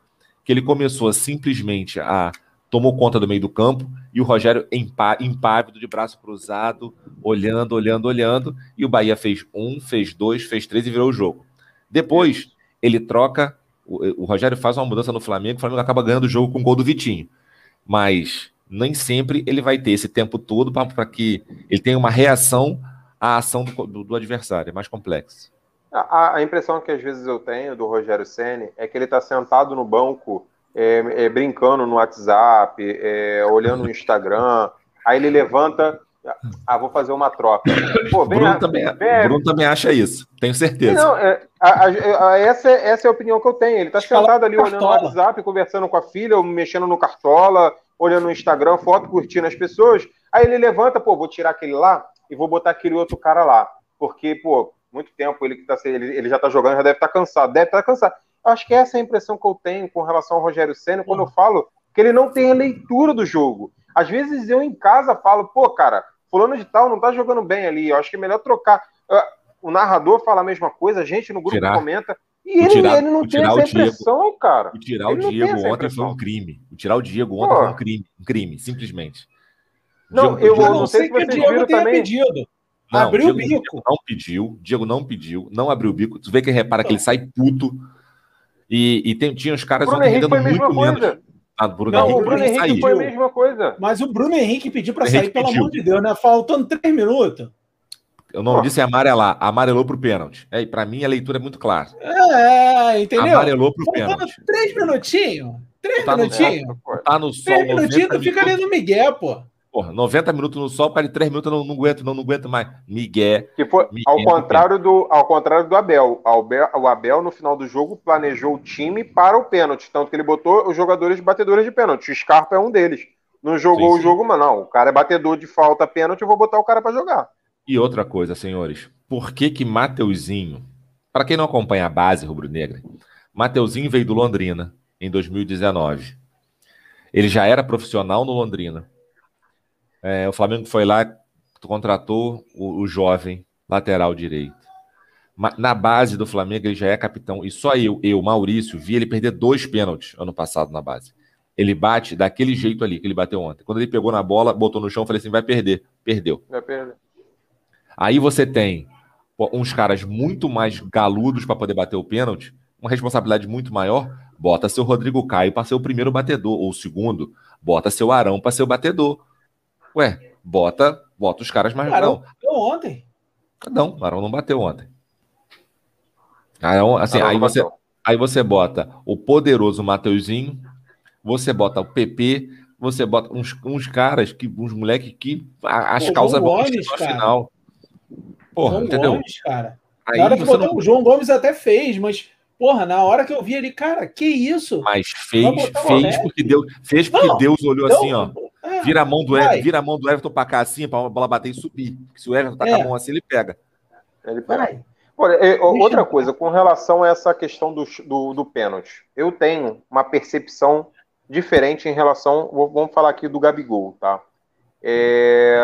que ele começou simplesmente a tomou conta do meio do campo e o Rogério impá, impávido de braço cruzado, olhando, olhando, olhando, e o Bahia fez um, fez dois, fez três e virou o jogo. Depois, ele troca, o, o Rogério faz uma mudança no Flamengo, o Flamengo acaba ganhando o jogo com o gol do Vitinho. Mas nem sempre ele vai ter esse tempo todo para que ele tenha uma reação à ação do, do, do adversário. É mais complexo. A, a, impressão que às vezes eu tenho do Rogério Ceni é que ele está sentado no banco, é, é, brincando no WhatsApp, é, olhando no Instagram, aí ele levanta. Ah, vou fazer uma troca. Pô, Bruno, a, também, vem, Bruno também acha isso, tenho certeza. Não, é, a, essa, essa é a opinião que eu tenho. Ele está sentado ali olhando no WhatsApp, conversando com a filha, ou mexendo no cartola, olhando no Instagram, foto, curtindo as pessoas. Aí ele levanta, pô, vou tirar aquele lá e vou botar aquele outro cara lá. Porque, pô, muito tempo ele que tá ele, ele já tá jogando, já deve estar tá cansado, deve estar tá cansado. Acho que essa é a impressão que eu tenho com relação ao Rogério Senna quando eu falo que ele não tem a leitura do jogo. Às vezes eu em casa falo, pô, cara, fulano de tal não tá jogando bem ali, eu acho que é melhor trocar. Ah, o narrador fala a mesma coisa, a gente no grupo Tirar. comenta. E ele, tirar, ele não tem essa impressão, Diego, cara. O tirar ele o Diego ontem foi um crime. O tirar o Diego ontem Pô. foi um crime, um crime, simplesmente. Não, Diego, eu, não sei se vocês viram também. Pedido. Não, abriu Diego, o bico. Diego não pediu, Diego não pediu, não abriu o bico. Tu vê que repara que ele sai puto. E, e tem, tinha os caras Bruno Henrique foi a mesma coisa. Ah, Bruno não, Henrique, o Bruno Henrique foi a mesma coisa. Mas o Bruno Henrique pediu para sair, pelo amor de Deus, né? Faltando três minutos. O nome disso é amarelar. Amarelou pro pênalti. É, para mim, a leitura é muito clara. É, entendeu? Amarelou pro pênalti. Três minutinhos. Três tá minutinhos. No, tá no sol. Três minutinhos, tu fica ali no Miguel, pô. Porra, 90 minutos no sol, para três minutos, não, não aguento, não, não aguento mais. Miguel. Que foi Miguel, ao, contrário do, ao contrário do Abel. Abel. O Abel, no final do jogo, planejou o time para o pênalti. Tanto que ele botou os jogadores batedores de pênalti. O Scarpa é um deles. Não jogou sim, sim. o jogo, mas não. O cara é batedor de falta pênalti, eu vou botar o cara para jogar. E outra coisa, senhores, por que que Mateuzinho, para quem não acompanha a base rubro-negra, Mateuzinho veio do Londrina em 2019. Ele já era profissional no Londrina. É, o Flamengo foi lá, contratou o, o jovem lateral direito. Na base do Flamengo, ele já é capitão. E só eu, eu, Maurício, vi ele perder dois pênaltis ano passado na base. Ele bate daquele jeito ali que ele bateu ontem. Quando ele pegou na bola, botou no chão, falei assim: vai perder. Perdeu. Vai perder. Aí você tem uns caras muito mais galudos para poder bater o pênalti, uma responsabilidade muito maior. Bota seu Rodrigo Caio para ser o primeiro batedor, ou o segundo. Bota seu Arão para ser o batedor. Ué, bota, bota os caras mais. Arão bateu ontem. Não, Arão não bateu ontem. Arão, assim, Arão aí, você, aí você bota o poderoso Mateuzinho, você bota o PP, você bota uns, uns caras, que, uns moleques que as Pô, causas vão no final. Porra, João entendeu? Gomes, cara. Aí na hora que botou, não... o João Gomes até fez, mas Porra, na hora que eu vi ali, cara, que isso? Mas fez, fez porque Deus, fez porque não, Deus olhou assim, ó. É, vira a mão do Everton, vira a mão do Everton para cá assim, para bola bater e subir. Se o Everton tá é. com a é. mão assim, ele pega. Ele pega. Olha, outra coisa, com relação a essa questão do, do, do pênalti, eu tenho uma percepção diferente em relação. Vamos falar aqui do Gabigol, tá? É,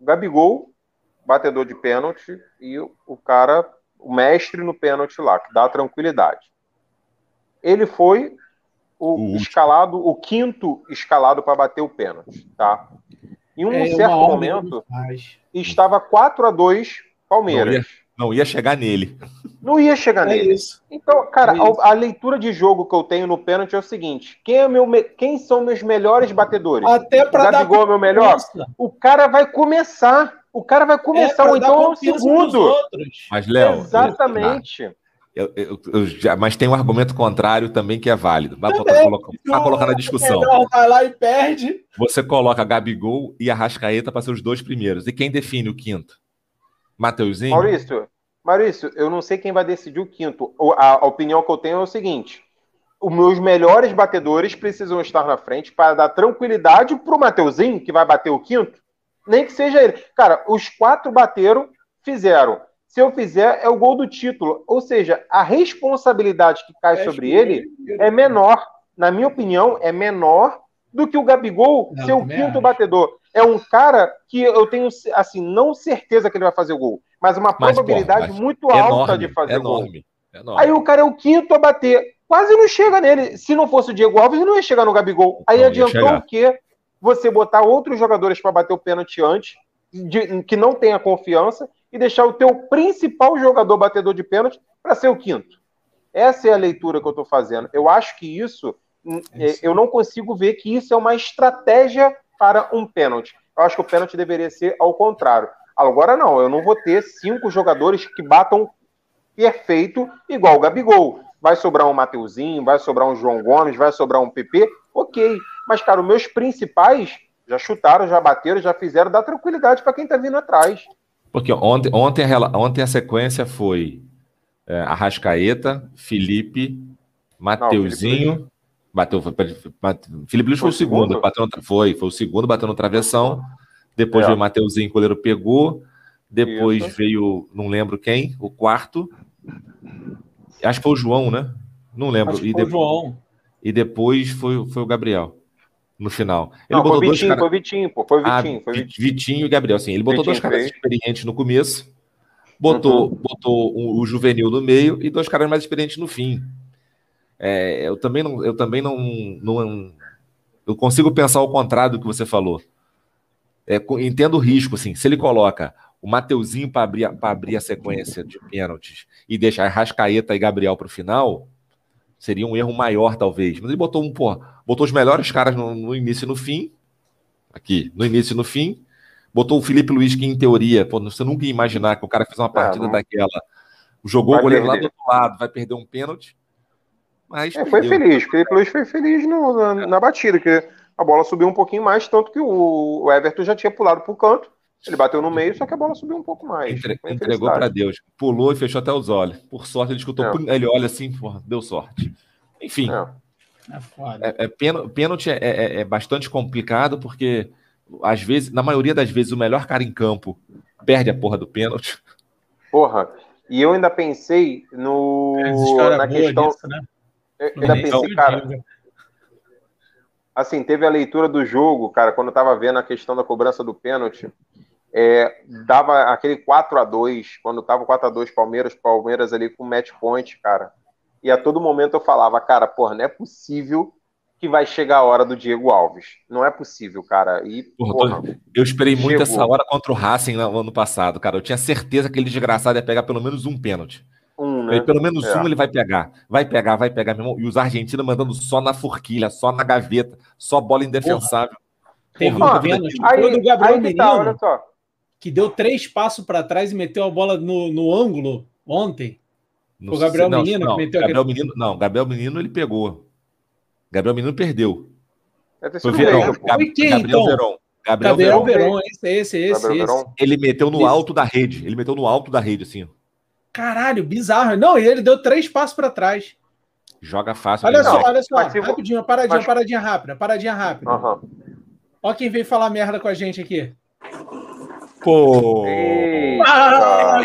Gabigol, batedor de pênalti, e o cara, o mestre no pênalti lá, que dá tranquilidade. Ele foi o, o escalado, o quinto escalado para bater o pênalti, tá? Em um é, certo momento, estava 4 a 2 Palmeiras. Não ia chegar nele. Não ia chegar é nele. Isso. Então, cara, é a, a, leitura de jogo que eu tenho no pênalti é o seguinte: quem, é meu, quem são meus melhores batedores? Até para dar Gabigol é meu melhor. O cara vai começar. O cara vai começar, é ou então o segundo. Mas, Léo. Exatamente. Eu, eu, eu já, mas tem um argumento contrário também que é válido. Vai, colocar, vai colocar na discussão. Vai lá e perde. Você coloca Gabigol e Arrascaeta para ser os dois primeiros. E quem define o quinto? Mateuzinho? Maurício, Maurício, eu não sei quem vai decidir o quinto. A, a opinião que eu tenho é o seguinte: os meus melhores batedores precisam estar na frente para dar tranquilidade para o Mateuzinho, que vai bater o quinto, nem que seja ele. Cara, os quatro bateram, fizeram. Se eu fizer, é o gol do título. Ou seja, a responsabilidade que cai sobre ele é menor. Na minha opinião, é menor do que o Gabigol não, ser o quinto acho. batedor é um cara que eu tenho, assim, não certeza que ele vai fazer o gol, mas uma mas, probabilidade pô, muito é alta de fazer o gol. É Aí o cara é o quinto a bater. Quase não chega nele. Se não fosse o Diego Alves, ele não ia chegar no Gabigol. Aí não adiantou o quê? Você botar outros jogadores para bater o pênalti antes, de, que não tenha confiança, e deixar o teu principal jogador batedor de pênalti para ser o quinto. Essa é a leitura que eu estou fazendo. Eu acho que isso, é, eu não consigo ver que isso é uma estratégia para um pênalti. Eu acho que o pênalti deveria ser ao contrário. Agora não, eu não vou ter cinco jogadores que batam perfeito igual o Gabigol. Vai sobrar um Mateuzinho, vai sobrar um João Gomes, vai sobrar um PP, ok. Mas, cara, os meus principais já chutaram, já bateram, já fizeram, dá tranquilidade para quem tá vindo atrás. Porque ontem, ontem, a, ontem a sequência foi é, Arrascaeta, Felipe, Mateuzinho, Bateu, Felipe Luiz foi, foi o segundo, segundo? Bateu no, foi, foi o segundo, bateu no travessão. Depois é. veio o Mateuzinho, o goleiro pegou. Depois Isso. veio, não lembro quem, o quarto. Acho que foi o João, né? Não lembro. Acho e foi depois, o João. E depois foi, foi o Gabriel. No final. Ele não, botou foi Vitinho, cara... foi Vitinho, pô. Foi Vitinho, ah, foi Vitinho. Vitinho e Gabriel, sim. Ele botou Vitinho dois caras fez. experientes no começo, botou, uhum. botou o, o juvenil no meio e dois caras mais experientes no fim. É, eu também não, eu também não, não, eu consigo pensar ao contrário do que você falou. É, entendo o risco, assim, se ele coloca o Mateuzinho para abrir, abrir a sequência de pênaltis e deixar Rascaeta e Gabriel para o final, seria um erro maior, talvez. Mas ele botou um, pô, botou os melhores caras no, no, início e no fim, aqui, no início e no fim, botou o Felipe Luiz, que em teoria, pô, você nunca ia imaginar que o cara fez uma partida é, daquela, jogou o goleiro perder. lá do outro lado, vai perder um pênalti, mas é, foi feliz. O Felipe Luiz foi feliz no, na, na, batida, que a bola subiu um pouquinho mais, tanto que o, o Everton já tinha pulado para o canto. Ele bateu no meio, só que a bola subiu um pouco mais. Entre, entregou para Deus. Pulou e fechou até os olhos. Por sorte, ele escutou. É. Ele olha assim, porra, deu sorte. Enfim. É. É, é, pênalti é, é, é, bastante complicado, porque às vezes, na maioria das vezes, o melhor cara em campo perde a porra do pênalti. Porra. E eu ainda pensei no, na questão. Disso, né? Eu ainda pensei, cara. Assim, teve a leitura do jogo, cara, quando eu tava vendo a questão da cobrança do pênalti. É, dava aquele 4 a 2 quando tava 4 a 2 Palmeiras, Palmeiras ali com match point, cara. E a todo momento eu falava, cara, porra, não é possível que vai chegar a hora do Diego Alves. Não é possível, cara. E, Porra, porra, Eu esperei muito Chegou. essa hora contra o Racing no ano passado, cara. Eu tinha certeza que aquele desgraçado ia pegar pelo menos um pênalti. um, Aí, né? pelo menos É. um ele vai pegar. Vai pegar, vai pegar, meu irmão. E os argentinos mandando só na forquilha, só na gaveta, só bola indefensável. Teve Porra, um Ah, pênalti Aí, aí que tá, olha só. Que deu três passos para trás e meteu a bola no, no ângulo ontem. Não O Gabriel não, Menino que não, meteu Gabriel aquele- Menino, não, Gabriel Menino ele pegou. Gabriel Menino perdeu. Foi Verão. Gab- quem, Gabriel então? Verón. Gabriel, Gabriel Verón. Verón, esse, esse, esse. Gabriel esse. Verón. Ele meteu no Isso. alto da rede. Ele meteu no alto da rede, assim. Caralho, bizarro. Não, e ele deu três passos para trás. Joga fácil. Olha só, olha só. mas Rapidinho, paradinha, mas- paradinha rápida, paradinha rápida. Aham. Ó quem veio falar merda com a gente aqui. Pô! Ah!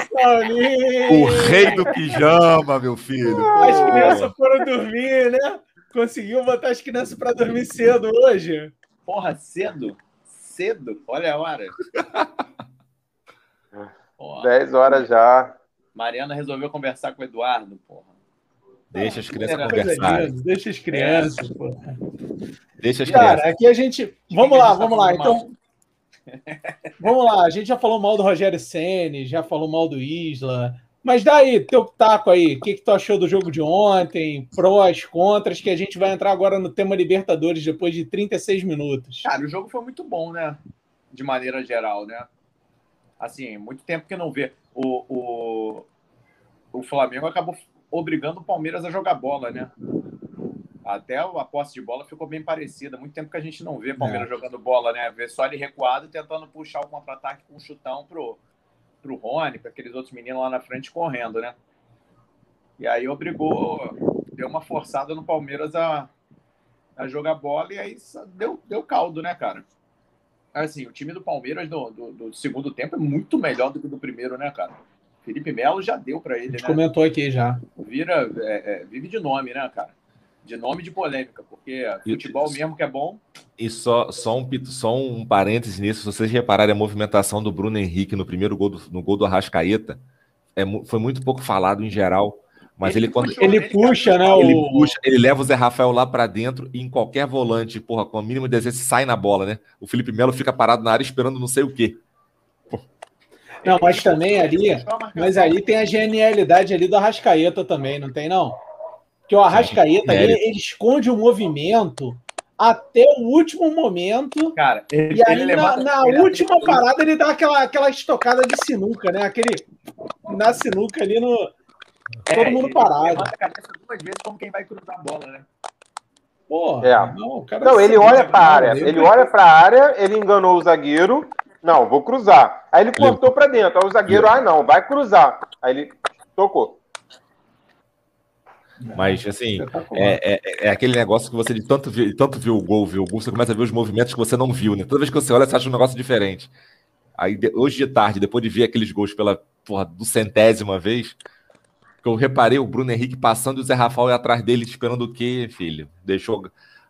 O rei do pijama, meu filho. As Pô. crianças foram dormir, né? Conseguiu botar as crianças para dormir cedo hoje. Porra, cedo? Cedo? Olha a hora. Porra, 10 horas já. Mariana resolveu conversar com o Eduardo, porra. Deixa as crianças Coisa Coisa conversarem. deixa as crianças, pô. Deixa as crianças. Cara, aqui a gente. Vamos lá, vamos lá. Então. Vamos lá, a gente já falou mal do Rogério Ceni, já falou mal do Isla. Mas daí, teu taco aí, o que, que tu achou do jogo de ontem? Prós, contras, que a gente vai entrar agora no tema Libertadores depois de 36 minutos. Cara, o jogo foi muito bom, né? De maneira geral, né? Assim, muito tempo que não vê. O, o, o Flamengo acabou obrigando o Palmeiras a jogar bola, né? Até a posse de bola ficou bem parecida. Muito tempo que a gente não vê Palmeiras jogando bola, né? Vê só ele recuado tentando puxar o contra-ataque com um chutão pro, pro Rony, para aqueles outros meninos lá na frente correndo, né? E aí obrigou, deu uma forçada no Palmeiras a, a jogar bola e aí deu, deu caldo, né, cara? Assim, o time do Palmeiras do, do, do segundo tempo é muito melhor do que o do primeiro, né, cara? Felipe Melo já deu para A ele, gente né? comentou aqui já. Vira, é, é, vive de nome, né, cara? De nome de polêmica, porque futebol mesmo que é bom. E só, só, um, só um parêntese nisso, se vocês repararem a movimentação do Bruno Henrique no primeiro gol do, no gol do Arrascaeta, é, foi muito pouco falado em geral, mas ele, quando puxou, Ele ele puxa, né? ele o- puxa, ele leva o Zé Rafael lá pra dentro e em qualquer volante, porra, com a mínima desejo, sai na bola, né? O Felipe Melo fica parado na área esperando não sei o quê. Não, mas também ali. Mas aí tem a genialidade ali do Arrascaeta também, não tem, não? Porque o Arrascaeta ele, ele esconde o movimento até o último momento. Cara, ele, E aí, ele na, levanta- na ele- última parada, ele dá aquela, aquela estocada de sinuca, né? Aquele. Na sinuca ali no. é, todo mundo ele parado. Levanta a cabeça duas vezes como quem vai cruzar a bola, né? Pô, É. não, cara Não, ele olha para a área. Ele- Ele olha para a área, ele enganou o zagueiro. Não, vou cruzar. Aí ele cortou para dentro. Aí o zagueiro, ah, não, vai cruzar. Aí ele tocou. Mas, assim, Espetacular. é, é, é aquele negócio que você de tanto viu, tanto viu o gol, viu o gol, você começa a ver os movimentos que você não viu, né? Toda vez que você olha, você acha um negócio diferente. Aí, de- hoje de tarde, depois de ver aqueles gols pela porra, do centésima vez, que eu reparei o Bruno Henrique passando e o Zé Rafael atrás dele, esperando o quê, filho? Deixou.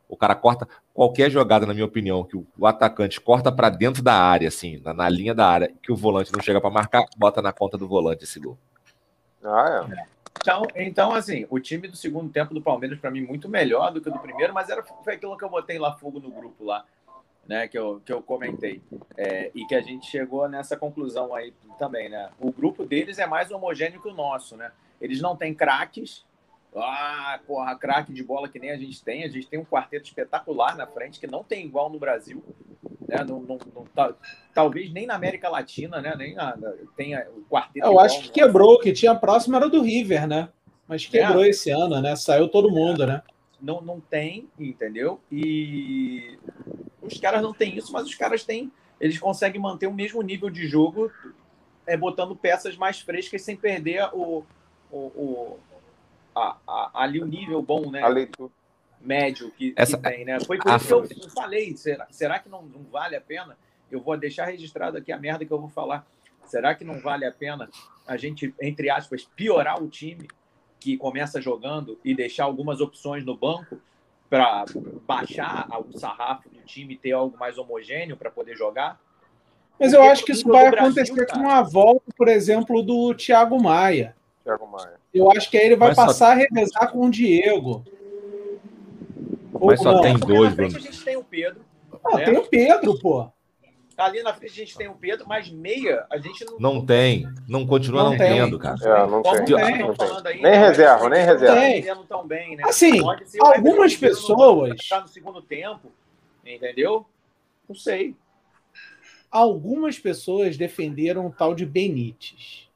O cara corta qualquer jogada, na minha opinião, que o, o atacante corta pra dentro da área, assim, na, na linha da área, que o volante não chega pra marcar, bota na conta do volante esse gol. Ah, é. Então, então, assim, o time do segundo tempo do Palmeiras, para mim, muito melhor do que o do primeiro, mas era, foi aquilo que eu botei lá fogo no grupo lá, né? Que eu, que eu comentei. É, e que a gente chegou nessa conclusão aí também, né? O grupo deles é mais homogêneo que o nosso, né? Eles não têm craques. Ah, porra, craque de bola que nem a gente tem. A gente tem um quarteto espetacular na frente, que não tem igual no Brasil. Né? Não, não, não tá- talvez nem na América Latina, né? Nem na, tenha o quarteto. Eu igual acho que quebrou, o que tinha próximo era do River, né? Mas quebrou esse ano, né? Saiu todo mundo, né? não, não tem, entendeu? E os caras não têm isso, mas os caras têm. Eles conseguem manter o mesmo nível de jogo, é, botando peças mais frescas sem perder o, o, o- a- a- ali o nível bom, né? A leitura. Médio que, que Essa- tem, né? Foi por isso que eu, eu falei. Será, será que não, não vale a pena? Eu vou deixar registrado aqui a merda que eu vou falar. Será que não vale a pena a gente, entre aspas, piorar o time que começa jogando e deixar algumas opções no banco para baixar o sarrafo do time e ter algo mais homogêneo para poder jogar? Mas eu acho que isso vai Brasil, acontecer cara- com a volta, por exemplo, do Thiago Maia. Thiago Maia. Eu acho que aí ele vai Mas só- passar a revezar com o Diego. Mas só não. tem dois, na frente Bruno. a gente tem o Pedro. Ah, né? tem o Pedro, pô. Ali na frente a gente tem o Pedro, mas meia a gente não. Não tem. Não continua Não não, tem. tendo, cara. É, não Como tem. vocês tem, não tem. aí, Nem né, reserva, nem não reserva. tá entendendo tão bem, né? Assim, Pode ser algumas pessoas- no- tá no segundo tempo, entendeu? Não sei. Algumas pessoas defenderam o tal de Benítez.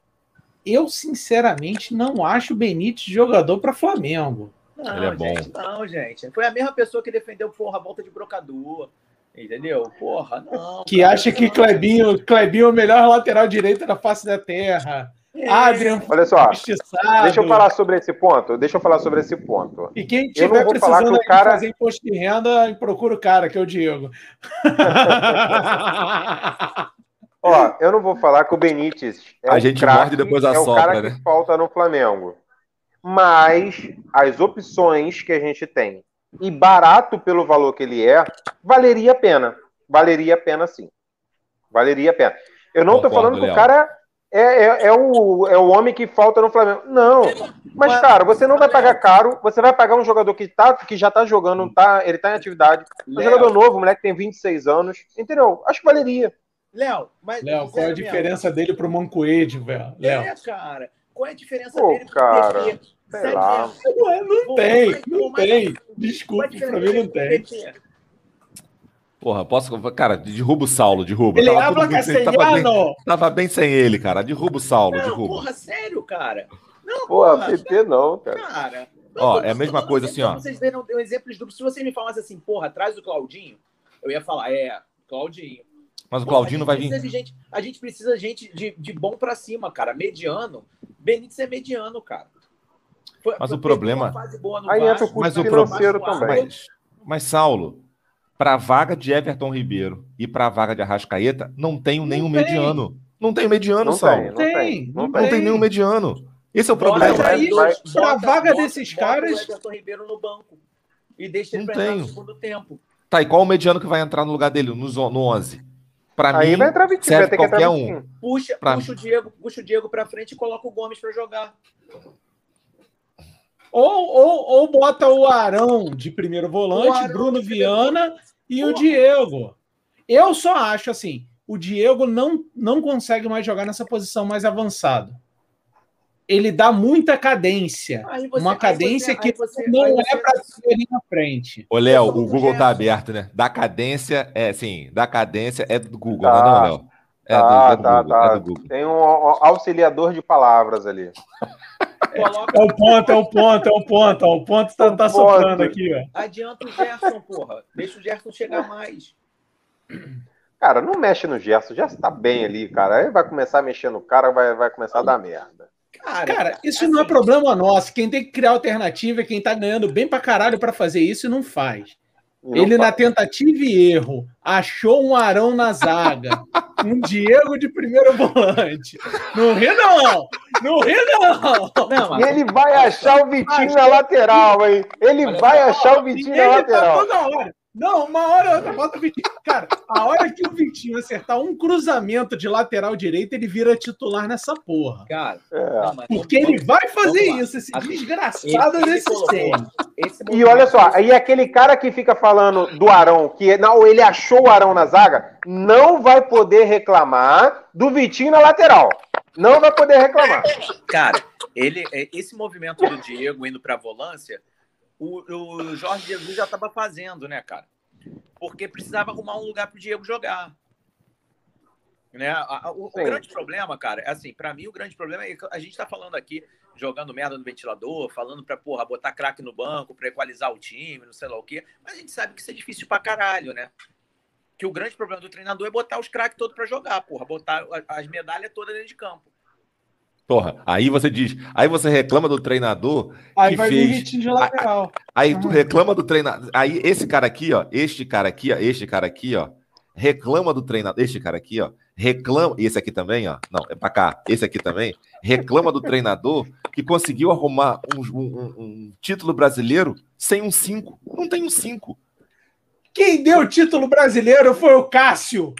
Eu, sinceramente, não acho o Benítez jogador para Flamengo. Não, Ele é bom. gente, não, gente. Foi a mesma pessoa que defendeu, porra, a volta de brocador. Entendeu? Porra, não. Que cara, acha que não. Clebinho, Clebinho é o melhor lateral direito da face da terra. É, Adrian Olha só, injustiçado. deixa eu falar sobre esse ponto. Deixa eu falar sobre esse ponto. E quem Eu não tiver falar precisando que o cara- fazer imposto de renda, procura o cara, que é o Diego. Ó, eu não vou falar que o Benítez é A o gente craque, morde e depois é o assopra, cara né? que falta no Flamengo. Mas as opções que a gente tem e barato pelo valor que ele é, valeria a pena. Valeria a pena sim. Valeria a pena. Eu não tô Concordo, falando que o cara é, é, é o, é o homem que falta no Flamengo. Não. Mas, cara, você não vai pagar caro, você vai pagar um jogador que, tá, que já tá jogando, tá, ele tá em atividade. Um jogador novo, um moleque que tem 26 anos. Entendeu? Acho que valeria. Léo, mas. Léo, qual é a diferença dele pro Mancoejo, velho? É, cara. Qual é a diferença Pô, dele pro cara, PT? sei lá. Ué, Não Pô, tem, não tem. É Desculpe, pra mim não pro tem. PT? Porra, posso. Cara, derruba o Saulo, derruba. Ele Tava tudo bem sem- tava, bem, tava bem sem ele, cara. Derruba o Saulo, Não, derruba. porra, sério, cara. Não, Porra, porra, PP não, cara. cara. Ó, é a mesma coisa assim, ó. Vocês deram um exemplos duplos. Se você me falasse assim, porra, atrás do Claudinho, eu ia falar, é, Claudinho. Mas o Porra, Claudinho não vai vir. gente- a gente precisa de gente de, de bom pra cima, cara. Mediano. Benítez é mediano, cara. Foi- Mas foi- o problema- Aí entra o custo Mas o financeiro Vasco, também. Mas, mas Saulo, para a vaga de Everton Ribeiro e para a vaga de Arrascaeta, não tenho nenhum tem. mediano. Não tem mediano, Não Saulo. tem, Não, não Tem, tem. Não não tem. tem nenhum mediano. Esse é o Bota problema. Mas aí, Mas- pra vaga desses bota caras- o Everton Ribeiro no banco. E deixa ele Não entrar tenho. no segundo tempo. Tá, e qual o mediano que vai entrar no lugar dele no, no 11? Para Aí mim, vai entrar 20, serve vai ter que entrar qualquer 25. um. Puxa, Pra- puxa, o Diego, puxa o Diego pra frente e coloca o Gomes pra jogar. Ou, ou, ou bota o Arão de primeiro volante, O Arão Bruno Viana e o Porra. Diego. Eu só acho assim, o Diego não, não consegue mais jogar nessa posição mais avançado. Ele dá muita cadência. Você- uma cadência você- que você- não é você- para ser ali na frente. Ô, Léo, o Google tá aberto, né? Da cadência, é sim, da cadência é do Google, Tá. não é Léo? É, Tá, do, é do tá, Google, tá. é do Google. Tem um auxiliador de palavras ali. É o ponto, é o ponto, é o ponto. O ponto tá, O tá soprando aqui, ó. adianta o Gerson, porra. Deixa o Gerson chegar mais. Cara, não mexe no Gerson. O Gerson tá bem ali, cara. Aí vai começar a mexer no cara, vai, vai começar a dar merda. Cara, Cara, isso não é assim, problema nosso. Quem tem que criar alternativa é quem tá ganhando bem pra caralho pra fazer isso e não faz. Não Ele, na faz. tentativa e erro, achou um Arão na zaga, um Diego de primeiro volante. Não ri, não! Não ri, não! Não, E ele vai achar o Vitinho na lateral, hein? Ele vai achar o Vitinho na Ele tá lateral. toda hora. Não, uma hora ou outra, bota o Vitinho. Cara, a hora que o Vitinho acertar um cruzamento de lateral direito, ele vira titular nessa porra. Cara, É. Porque ele vai fazer isso, esse desgraçado ele- desse esse E olha só, aí aquele cara que fica falando do Arão, que não, ele achou o Arão na zaga, não vai poder reclamar do Vitinho na lateral. Não vai poder reclamar. Cara, ele, é, esse movimento do Diego indo para a volância, o, o Jorge Jesus já estava fazendo, né, cara? Porque precisava arrumar um lugar para o Diego jogar. Né? O, o grande problema, cara, é assim, para mim o grande problema é que a gente tá falando aqui, jogando merda no ventilador, falando pra, porra, botar craque no banco, pra equalizar o time, não sei lá o quê, mas a gente sabe que isso é difícil pra caralho, né? Que o grande problema do treinador é botar os craques todos pra jogar, porra, botar as medalhas todas dentro de campo. Porra, aí você diz, aí você reclama do treinador, Aí que vai vir fez- de lateral. aí tu Ah. reclama do treinador. Aí esse cara aqui, ó, este cara aqui, ó, este cara aqui, ó, reclama do treinador, este cara aqui, ó, reclama, e esse aqui também, ó, não, é pra cá, esse aqui também, reclama do treinador que conseguiu arrumar um, um- um título brasileiro sem um 5. Não tem um 5. Quem deu o título brasileiro foi o Cássio.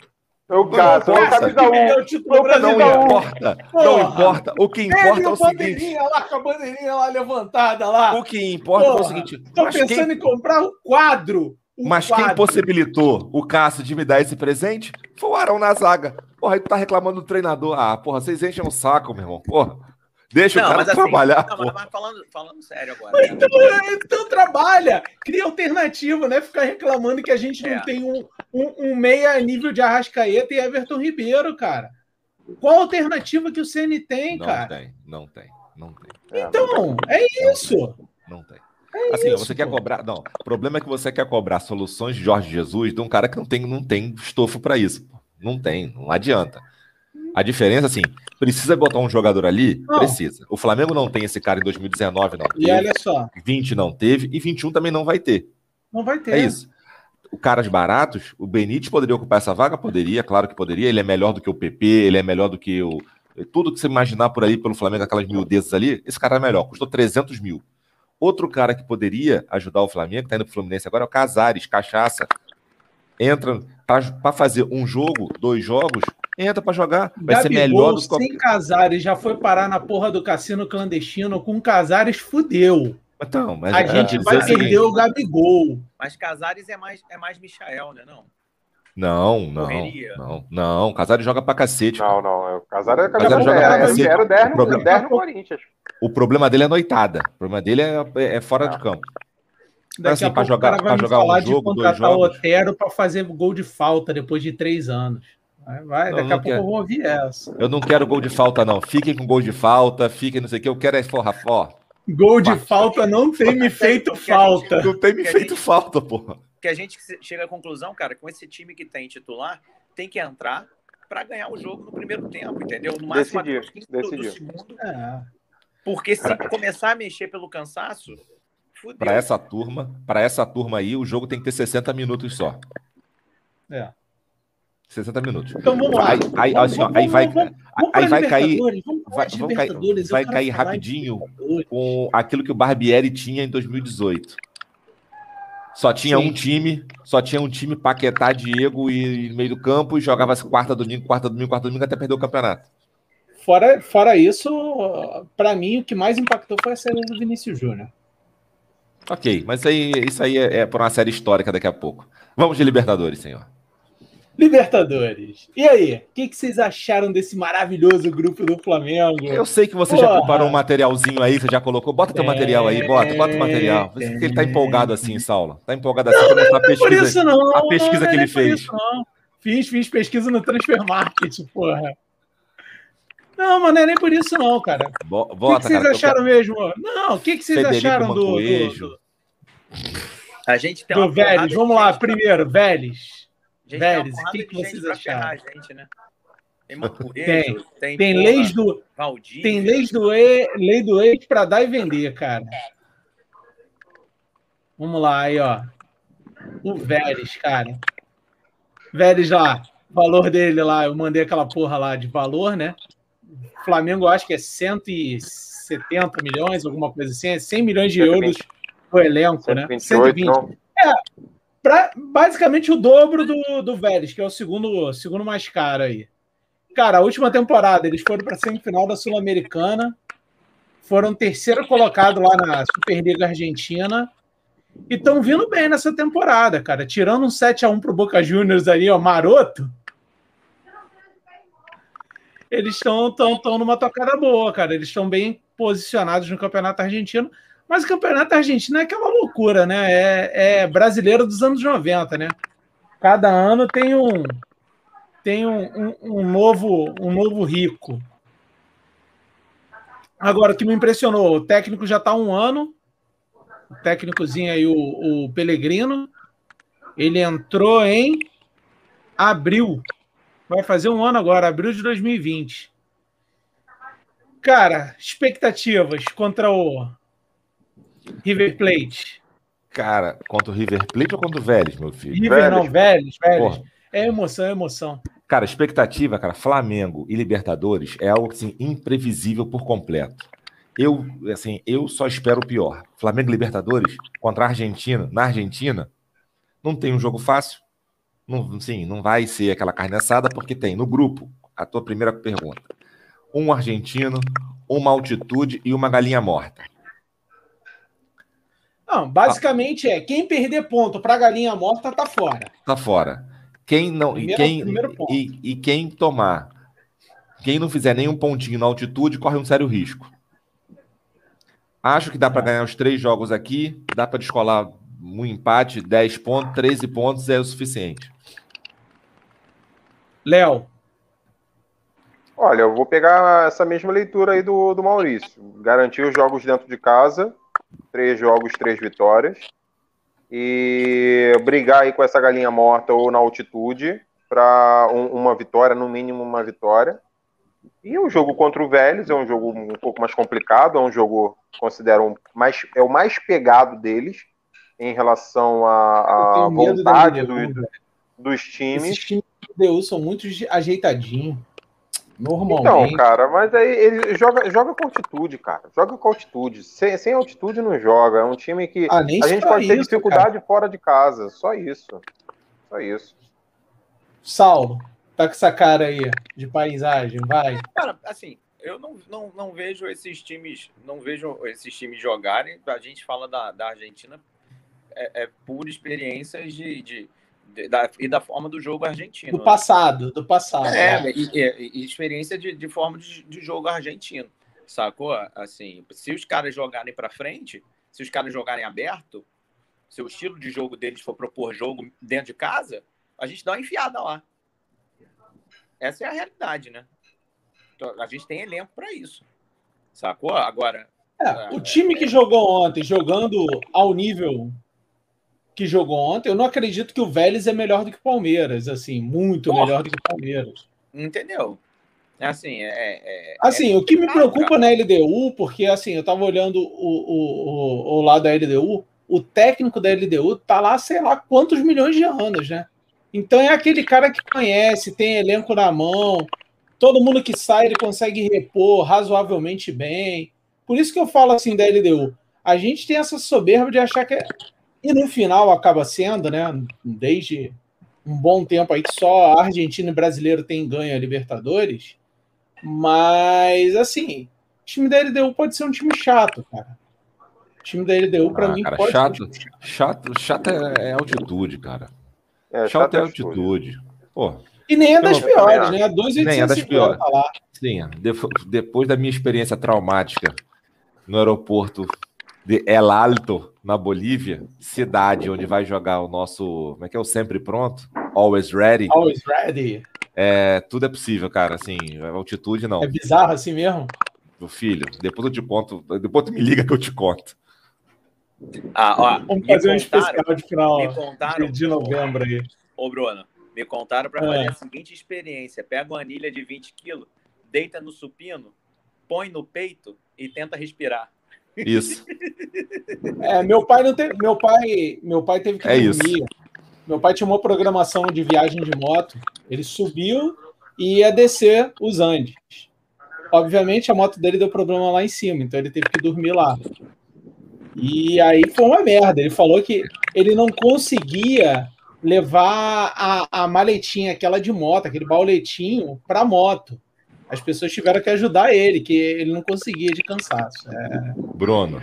O Cássio, Não o camisa É 1. o título Não Não importa, não Porra. importa. O que importa é o seguinte. lá, com a bandeirinha lá levantada lá. O que importa é o Porra, seguinte. Mas pensando quem, em comprar um quadro. Um mas quem quadro. possibilitou o Cássio de me dar esse presente foi o Arão na zaga. Porra, aí tu tá reclamando do treinador. Ah, porra, vocês enchem o saco, meu irmão. Porra, deixa o cara assim, trabalhar. não, mas, mas falando, falando sério agora. né? Então, então trabalha, cria alternativa, né? Ficar reclamando que a gente não É. tem um, um, um meia nível de Arrascaeta e Everton Ribeiro, cara. Qual a alternativa que o CN tem, Não cara? tem, não tem, não tem. Então, é isso. Não tem. assim, isso, você quer pô. cobrar. Não, o problema é que você quer cobrar soluções de Jorge Jesus de um cara que não tem, não tem estofo para isso. Não tem, não adianta. A diferença, assim, precisa botar um jogador ali? Não. Precisa. O Flamengo não tem esse cara em 2019, não E teve. olha só, 20 não teve, e 21 também não vai ter. não vai ter. É isso. O caras baratos, o Benítez poderia ocupar essa vaga? Poderia, claro que poderia. Ele é melhor do que o PP, ele é melhor do que o. Tudo que você imaginar por aí pelo Flamengo, aquelas miudezas ali, esse cara é melhor, custou 300 mil. Outro cara que poderia ajudar o Flamengo, tá indo pro Fluminense agora, é o Casares, cachaça. Entra para fazer um jogo, dois jogos, entra para jogar. Vai ser Gabigol, melhor do que sem. Casares, já foi parar na porra do cassino clandestino. Com Casares, fudeu. Então, mas A é, gente vai o seguinte, perder o Gabigol. Mas Casares é mais, é mais Michael, né? Não. Não, não, Correria. não, não. Casares joga pra cacete. Não, não. é O Casares é Casares camisa joga era, pra cacete. era o 10 no, Problema. 10 no Corinthians. O problema dele é noitada. O problema dele é, é fora Ah. de campo. Daqui assim, a pouco jogar- o cara vai me jogar falar um de jogo, dois contratar o. Otero para fazer gol de falta depois de três anos. Vai, vai, Não, daqui não a pouco quero. eu vou ouvir essa. Eu não quero gol de falta, não. Fiquem com gol de falta, fiquem não sei o que. Eu quero é forra, ó. Gol de Basta. falta não tem me feito Porque a gente- falta. Não tem me feito gente- falta, porra. Que a gente chega à conclusão, cara, com esse time que tem titular, tem que entrar para ganhar o jogo no primeiro tempo, entendeu? No máximo Decidir, até os 15 do- do segundo. É. Porque se começar a mexer pelo cansaço, fudeu. Pra essa turma, para essa turma aí, o jogo tem que ter 60 minutos só. É. 60 minutos. Então vamos lá. Aí, aí, Vamos- assim, vamos- aí vai, vamos- aí vai cair, vai- cair- vai cair rapidinho com aquilo que o Barbieri tinha em 2018. Só tinha Sim. um time, só tinha um time Paquetá, Diego e no meio do campo e jogava quarta domingo, quarta domingo, quarta domingo até perder o campeonato. Fora, fora isso, pra mim, o que mais impactou foi a saída do Vinícius Júnior. Ok, mas isso aí, isso aí é, é por uma série histórica daqui a pouco. Vamos de Libertadores, senhor. Libertadores. E aí, o que, que vocês acharam desse maravilhoso grupo do Flamengo? Eu sei que você já Porra. preparou um materialzinho aí, você já colocou. Bota teu Tem, material aí, bota, bota o material. Você que ele tá empolgado assim, Saulo. Tá empolgado assim pra mostrar a Por pesquisa. isso não. a pesquisa não é que ele nem por fez. isso, não. Fiz, fiz pesquisa no Transfer Market, porra. Não, mas não é nem por isso, não, cara. O que, que vocês cara. que eu acharam mesmo? Não, o que, que vocês Federico acharam do, do, do, A gente tem do Vélez? Vamos lá, pra- primeiro, Vélez. Gente Vélez, o que que vocês acharam? gente, né? Tem Tem. tem, Tem porra, leis do, Valdívia. tem leis do, e, lei do ex para dar e vender, cara. Vamos lá, aí, ó. O Vélez, cara. Vélez lá, valor dele lá, eu mandei aquela porra lá de valor, né? Flamengo, acho que é 170 milhões, alguma coisa assim, é 100 milhões de 120. euros do elenco, né? 128, não. Pra, basicamente o dobro do, do Vélez, que é o segundo, segundo mais caro aí. Cara, a última temporada eles foram para semifinal da Sul-Americana, foram terceiro colocado lá na Superliga Argentina e estão vindo bem nessa temporada, cara. Tirando um 7 a 1 pro Boca Juniors ali, ó, maroto. Eles estão tão, tão numa tocada boa, cara. Eles estão bem posicionados no Campeonato Argentino. Mas o Campeonato Argentino é aquela loucura, né? É, é brasileiro dos anos 90, né? Cada ano tem um tem um, um, um novo um novo rico. Agora, o que me impressionou, o técnico já está um ano, o técnicozinho aí, o, o Pellegrino, ele entrou em abril, vai fazer um ano agora, abril de 2020. Cara, expectativas contra o River Plate. Cara, contra o River Plate ou contra o Vélez, meu filho? River não, Vélez, Vélez. Porra. É emoção, é emoção. Cara, expectativa, cara, Flamengo e Libertadores é algo assim imprevisível por completo. Eu, assim, eu só espero o pior. Flamengo e Libertadores contra a Argentina, na Argentina, não tem um jogo fácil. Não, sim, não vai ser aquela carne assada, porque tem no grupo, a tua primeira pergunta, um argentino, uma altitude e uma galinha morta. Não, basicamente é quem perder ponto para galinha morta tá fora. Tá fora. Quem não e quem e, e, quem tomar, quem não fizer nenhum pontinho na altitude corre um sério risco. Acho que dá para ganhar os três jogos aqui, dá para descolar um empate, 10 pontos, 13 pontos é o suficiente. Léo. Olha, eu vou pegar essa mesma leitura aí do, do Maurício. Garantir os jogos dentro de casa, três jogos, três vitórias. E brigar aí com essa galinha morta ou na altitude para um, uma vitória, no mínimo uma vitória. E o jogo contra o Vélez é um jogo um pouco mais complicado, é um jogo, considero, mais, é o mais pegado deles em relação à vontade do, dos times. Esses times do DU são muito ajeitadinhos. Normalmente. Então, cara, mas aí ele joga, joga com altitude, cara. Joga com altitude. Sem, sem altitude não joga. É um time que ah, a gente pode ter dificuldade cara. fora de casa. Só isso. Só isso. Saulo, tá com essa cara aí de paisagem, vai. Cara, assim, eu não, não, não vejo esses times, não vejo esses times jogarem. A gente fala da, da Argentina é, é pura experiência de, de da, e da forma do jogo argentino. Do né? passado, do passado. É, né? e, e, experiência de, de forma de, de, jogo argentino, sacou? Assim, se os caras jogarem para frente, se os caras jogarem aberto, se o estilo de jogo deles for propor jogo dentro de casa, a gente dá uma enfiada lá. Essa é a realidade, né? Então, a gente tem elenco para isso, sacou? Agora. É, o time que jogou ontem, jogando ao nível que jogou ontem, eu não acredito que o Vélez é melhor do que o Palmeiras, assim, muito Porra. melhor do que o Palmeiras. Entendeu? É assim, é, é, é assim, é o que me preocupa na LDU, porque assim, eu tava olhando o, o, o, o, lado da LDU, o técnico da LDU tá lá, sei lá quantos milhões de anos, né? Então é aquele cara que conhece, tem elenco na mão, todo mundo que sai ele consegue repor razoavelmente bem. Por isso que eu falo assim da LDU. A gente tem essa soberba de achar que é e no final acaba sendo, né? Desde um bom tempo aí que só argentino e brasileiro tem ganho a Libertadores. Mas, assim, o time da LDU pode ser um time chato, cara. O time da LDU, para ah, mim, cara, pode chato, ser um chato. chato. Chato é, é altitude, cara. É, chato, é, é altitude. Pô, e nem é das piores, né? 2,850 nem é das piores. lá. Sim, depois da minha experiência traumática no aeroporto de El Alto, na Bolívia, cidade onde vai jogar o nosso. Como é que é o sempre pronto? Always ready. Always ready. É, tudo é possível, cara. Assim, altitude não. É bizarro assim mesmo? Meu filho, depois eu te conto. Depois tu me liga que eu te conto. Ah, ó, Vamos fazer um especial de final me contaram, de novembro aí. Ô, Bruno, me contaram para fazer é. a seguinte experiência: pega uma anilha de 20 quilos, deita no supino, põe no peito e tenta respirar. Isso. É, meu pai não teve, meu pai, meu pai teve que é dormir. Isso. Meu pai tinha uma programação de viagem de moto. Ele subiu e ia descer os Andes. Obviamente a moto dele deu problema lá em cima, então ele teve que dormir lá. E aí foi uma merda. Ele falou que ele não conseguia levar a, a maletinha, aquela de moto, aquele bauletinho, para moto as pessoas tiveram que ajudar ele, que ele não conseguia de cansaço. É... Bruno,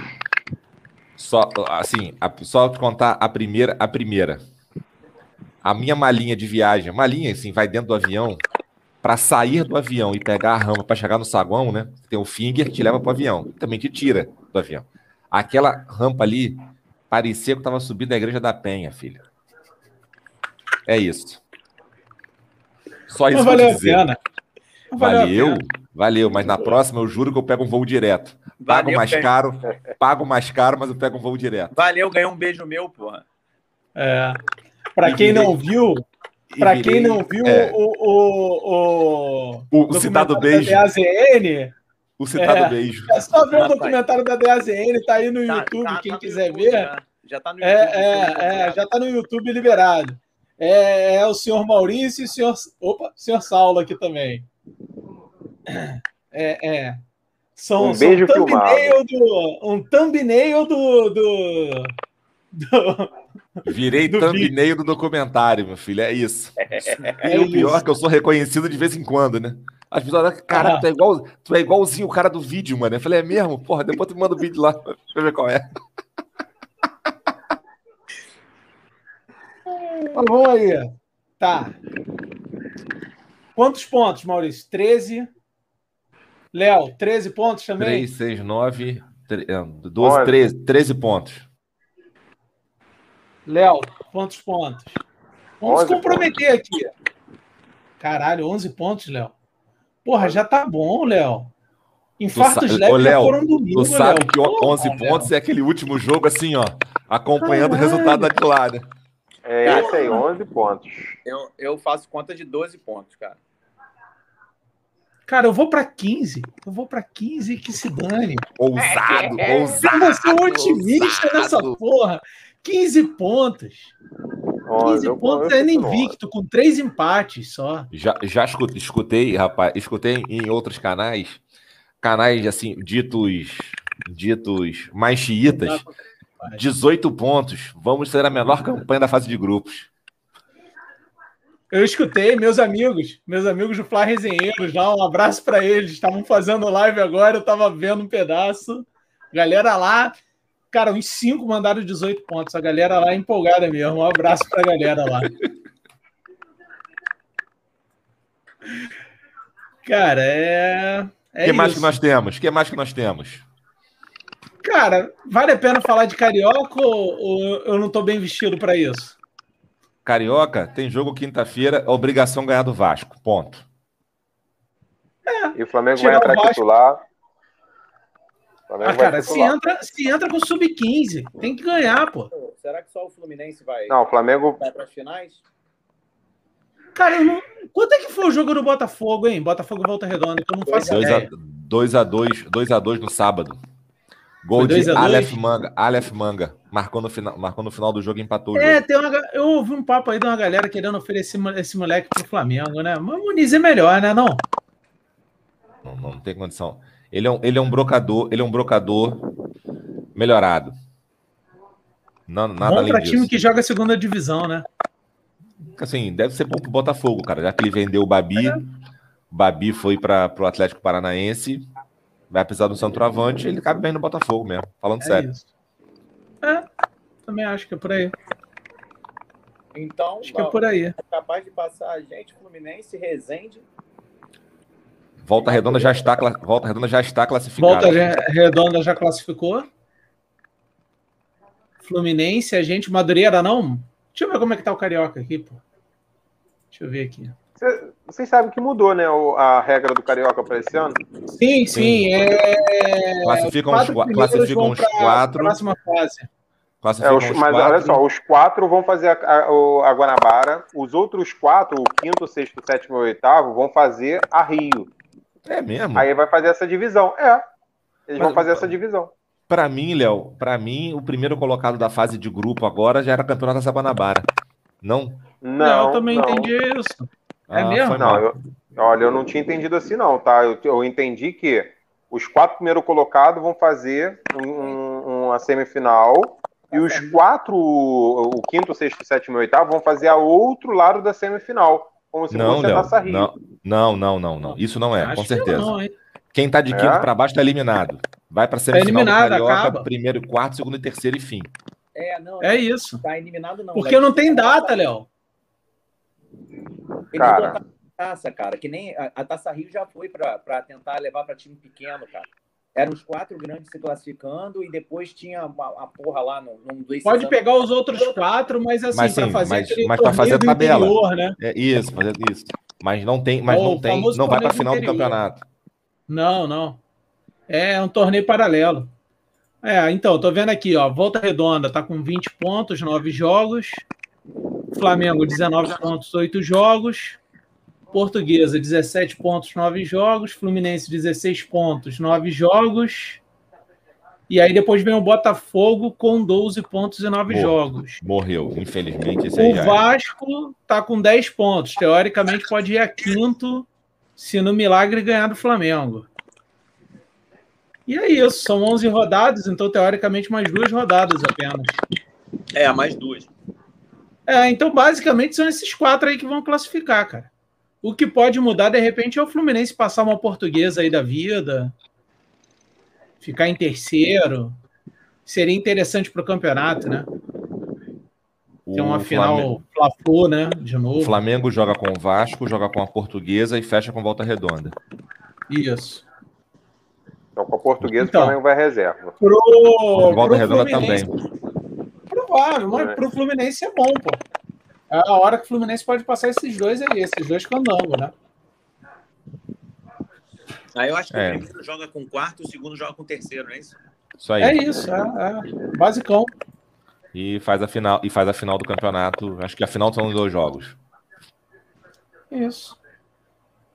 só assim, a, só te contar a primeira, a primeira. A minha malinha de viagem, malinha assim, vai dentro do avião, para sair do avião e pegar a rampa para chegar no saguão, né? Tem um finger que te leva para o avião, também te tira do avião. Aquela rampa ali parecia que estava subindo a igreja da Penha, filho. É isso. Só isso Não valeu a pena. Valeu, valeu, mas na próxima eu juro que eu pego um voo direto. Pago valeu, mais caro, pago mais caro, mas eu pego um voo direto. Valeu, ganhei um beijo meu, porra. É. Para quem não viu, para quem não viu é. o, o, o, o citado beijo. Da DAZN, o citado é, beijo. É só ver o documentário da DAZN, tá aí no tá, YouTube, tá, quem tá quiser YouTube, ver. Já. já tá no é, YouTube. É, é, já tá no YouTube liberado. É, é, o senhor Maurício e o senhor, opa, o senhor Saulo aqui também. É, é. São, um beijo são thumbnail do, um thumbnail do, do, do, Virei Do thumbnail do documentário, meu filho. É isso. É e o pior isso. é que eu sou reconhecido de vez em quando, né? As pessoas olham, cara, Ah. tu, é igual, tu é igualzinho o cara do vídeo, mano. Eu falei, é mesmo? Porra, depois tu manda o vídeo lá. Deixa eu ver qual é. Vamos aí. Tá. Quantos pontos, Maurício? 13. Léo, 13 pontos também? 3, 6, 9, 12, Olha. 13, 13 pontos. Léo, quantos pontos? Vamos se 11 comprometer aqui. Caralho, 11 pontos, Léo. Porra, já tá bom, Léo. Infartos sa- leves Léo, foram domingo, Tu sabe Léo. que o- Porra, 11 Léo. pontos é aquele último jogo assim, ó. Acompanhando Caralho. o resultado lá, né? É esse aí, 11 pontos. Eu, eu faço conta de 12 pontos, cara. Cara, eu vou pra 15. Eu vou pra 15 e que se dane. Ousado, Eu ousado. vou ser um otimista ousado. nessa porra. 15 pontos. 11, 15 eu- pontos eu é invicto, com três empates só. Já, já escutei, escutei, rapaz, escutei em outros canais, canais assim, ditos, ditos mais xiitas, 18 pontos. Vamos ser a menor campanha da fase de grupos. Eu escutei, meus amigos, meus amigos do Fly Resenheiros lá, um abraço pra eles. Estavam fazendo live agora, eu tava vendo um pedaço. Galera lá, cara, uns 5 mandaram 18 pontos. A galera lá é empolgada mesmo. Um abraço pra galera lá. Cara, é. O É que mais isso. que nós temos? O que mais que nós temos? Cara, vale a pena falar de carioca ou, ou eu não tô bem vestido pra isso? Carioca, tem jogo quinta-feira, obrigação ganhar do Vasco. Ponto. E o Flamengo Tirar vai entrar o Vasco. titular. O Flamengo Ah, cara, se entra, se entra com sub-15, tem que ganhar, pô. Será que só o Fluminense vai, Não, o Flamengo. vai para as finais? Cara, não... quanto é que foi o jogo do Botafogo, hein? Botafogo e Volta Redonda, que eu não faço 2 ideia. a 2 a 2, 2 a 2 no sábado. Gol de 2 a 2? Aleph Manga, Aleph Manga, marcou no final, marcou no final do jogo e empatou o É, tem uma... eu ouvi um papo aí de uma galera querendo oferecer esse moleque pro Flamengo, né? Mas o Muniz é melhor, né? Não? Não, não, não tem condição. Ele é um, ele é um brocador, ele é um brocador melhorado. Não, nada Bom pra disso. time que joga segunda divisão, né? Assim, deve ser bom pro Botafogo, cara. Já que ele vendeu o Babi, É. o Babi foi para pro Atlético Paranaense, vai precisar do centroavante, ele cabe bem no Botafogo mesmo, falando É sério. isso. É, também acho que é por aí. Então, Acho que é por aí. é capaz de passar a gente, Fluminense, Resende. Volta Redonda já está, Volta Redonda já está classificada. Volta Re- Redonda já classificou. Fluminense, a gente. Madureira, não? Deixa eu ver como é que tá o Carioca aqui, pô. Deixa eu ver aqui. Cê- Vocês sabem que mudou, né? o- A regra do Carioca para esse ano? Sim, sim. É... Classificam os, quatro classificam os quatro. Próxima fase. É, os- mas quatro. olha só, os quatro vão fazer a, a- o- a Guanabara, os outros quatro, o quinto, sexto, sétimo e oitavo, vão fazer a Rio. É mesmo. Aí vai fazer essa divisão. É. Eles Mas- vão fazer essa divisão. Pra mim, Léo, pra mim, o primeiro colocado da fase de grupo agora já era campeonato da Guanabara. Não? Não, eu também não. entendi isso. É Ah, mesmo? Não, eu, olha, eu não tinha entendido assim, não, tá? Eu, eu entendi que os quatro primeiros colocados vão fazer um- um- uma semifinal e os quatro, o quinto, sexto, sétimo e oitavo, vão fazer a outro lado da semifinal, como se Não, fosse a Léo. Taça Rio. Não, não, não, não, não. Isso não é, Acho com que certeza. não, hein? Quem tá de É? quinto pra baixo tá eliminado. Vai pra semifinal do eliminado, Carioca, acaba. primeiro, quarto, segundo e terceiro e fim. É, não, É isso. tá eliminado não. Porque não tem data, Léo. Ele Cara. botou a taça, cara, que nem a, a Taça Rio já foi pra pra tentar levar pra time pequeno, cara. Eram os quatro grandes se classificando e depois tinha uma, uma porra lá no, num dois Pode pegar os outros quatro, mas assim, Mas pra sim, fazer mas- mas pra fazer a torneio do tabela. interior, né? É isso, fazer isso. Mas não tem, mas não tem, não vai do final do interior. campeonato. Não, não. É um torneio paralelo. É, então, tô vendo aqui, ó. Volta Redonda tá com 20 pontos, 9 jogos. Flamengo, 19 pontos, 8 jogos. Portuguesa, 17 pontos, 9 jogos. Fluminense, 16 pontos, 9 jogos. E aí depois vem o Botafogo com 12 pontos e 9 Boa. jogos. Morreu, infelizmente. O é. Vasco tá com 10 pontos. Teoricamente pode ir a quinto se no milagre ganhar do Flamengo. E é isso, são 11 rodadas, então teoricamente mais duas rodadas apenas. É, mais duas. É, então basicamente são esses quatro aí que vão classificar, cara. O que pode mudar de repente é o Fluminense passar uma portuguesa aí da vida, ficar em terceiro. Seria interessante para o campeonato, né? Tem uma O final Flamengo, Fla-Flu, né? De o novo. Flamengo joga com o Vasco, joga com a Portuguesa e fecha com Volta Redonda. Isso. Então, com a portuguesa, Então. o Flamengo vai reserva. Pro, Volta pro Redonda Fluminense, também. Provável, mas É. pro Fluminense é bom, pô. É a hora que o Fluminense pode passar esses dois aí, esses dois candangos, né? Aí eu acho que É. o primeiro joga com o quarto, o segundo joga com o terceiro, não é isso? Isso aí. É isso, é, é. Basicão. E faz a final e faz a final do campeonato. Acho que a final são os dois jogos. Isso.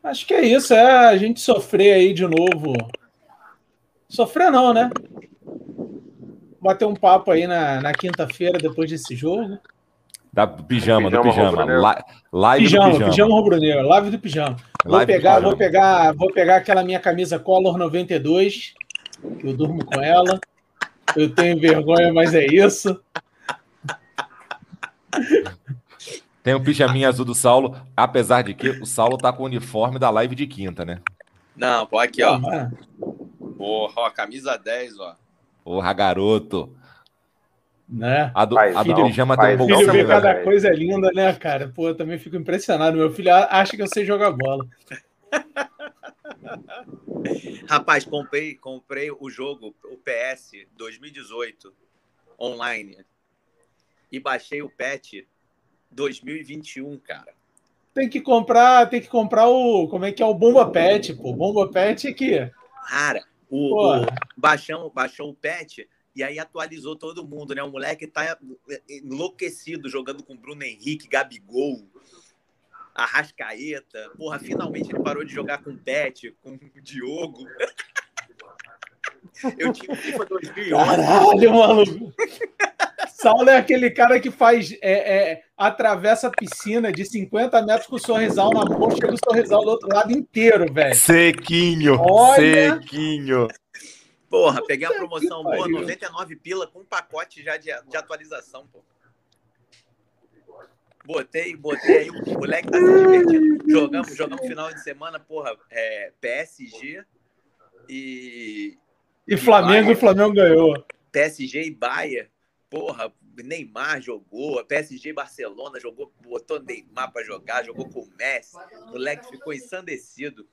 Acho que é isso, é a gente sofrer aí de novo. Sofrer não, né? Bater um papo aí na, na quinta-feira depois desse jogo. Da pijama, do Pijama. La- live Pijama, do pijama, pijama. rubro-negro, live do pijama. Vou Live do pegar, pijama. vou pegar, vou pegar aquela minha camisa Color 92, que eu durmo com ela. Eu tenho vergonha, mas é isso. Tem o pijaminha azul do Saulo, apesar de que o Saulo tá com o uniforme da live de quinta, né? Não, pô, aqui, ó. Ah, Porra, ó, camisa 10, ó. Porra, garoto. né? A do, Faz a do tem um não, Filho vê cada 10. coisa linda, né, cara? Pô, eu também fico impressionado. Meu filho acha que eu sei jogar bola. Rapaz, comprei, comprei o jogo, o PS 2018 online e baixei o patch 2021, cara. Tem que comprar, tem que comprar o. Como é que é o Bomba Pet, pô? Bomba Pet é que. Cara, o, o baixão, baixou o patch e aí atualizou todo mundo, né? O moleque tá enlouquecido jogando com Bruno Henrique, Gabigol, Arrascaeta. Porra, finalmente ele parou de jogar com o Pet, com o Diogo. Eu tinha FIFA 2011. Caralho, maluco. Saulo é aquele cara que faz. É, é, atravessa a piscina de 50 metros com o sorrisal na mão, chega o sorrisal do outro lado inteiro, velho. Sequinho, Olha! sequinho. Porra, peguei a promoção boa, pariu. 99 pila com um pacote já de, de atualização, pô. Botei, botei aí, o moleque tá se divertindo. Jogamos, jogamos final de semana, porra, é, PSG e E Flamengo, e Flamengo ganhou. PSG e Bahia. Porra, Neymar jogou, PSG Barcelona jogou, botou Neymar pra jogar, jogou com o Messi. O moleque ficou ensandecido.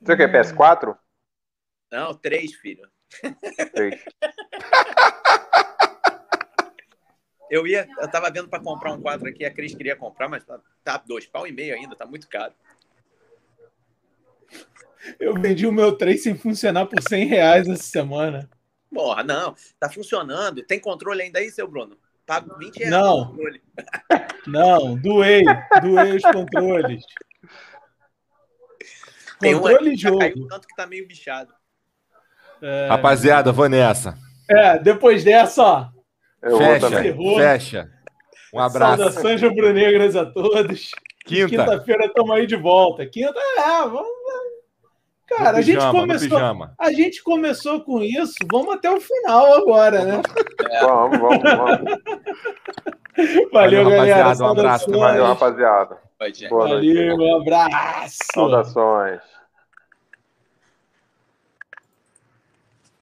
Você quer PS4? Não, três, filho. Três. Eu ia, eu tava vendo pra comprar um quadro aqui, a Cris queria comprar, mas tá, tá dois pau e meio ainda, tá muito caro. Eu vendi o meu 3 sem funcionar por 100 reais essa semana. Porra, não, tá funcionando. Tem controle ainda aí, seu Bruno? Pago 20 reais Não. Não, doei. Doei os controles. Tem um Controle aqui que já caiu jogo. tanto que tá meio bichado. É, Rapaziada, vou nessa. é, depois dessa, ó. Eu vou Fecha, fecha. Um abraço. Saudações rubro-negras a todos. Quinta. Quinta-feira estamos aí de volta. Quinta, é, vamos. Cara, No a gente pijama, começou. A gente começou com isso, vamos até o final agora, né? Vamos, vamos, vamos. Valeu, Valeu, galera. um abraço. Valeu, rapaziada. Valeu, um abraço. Saudações.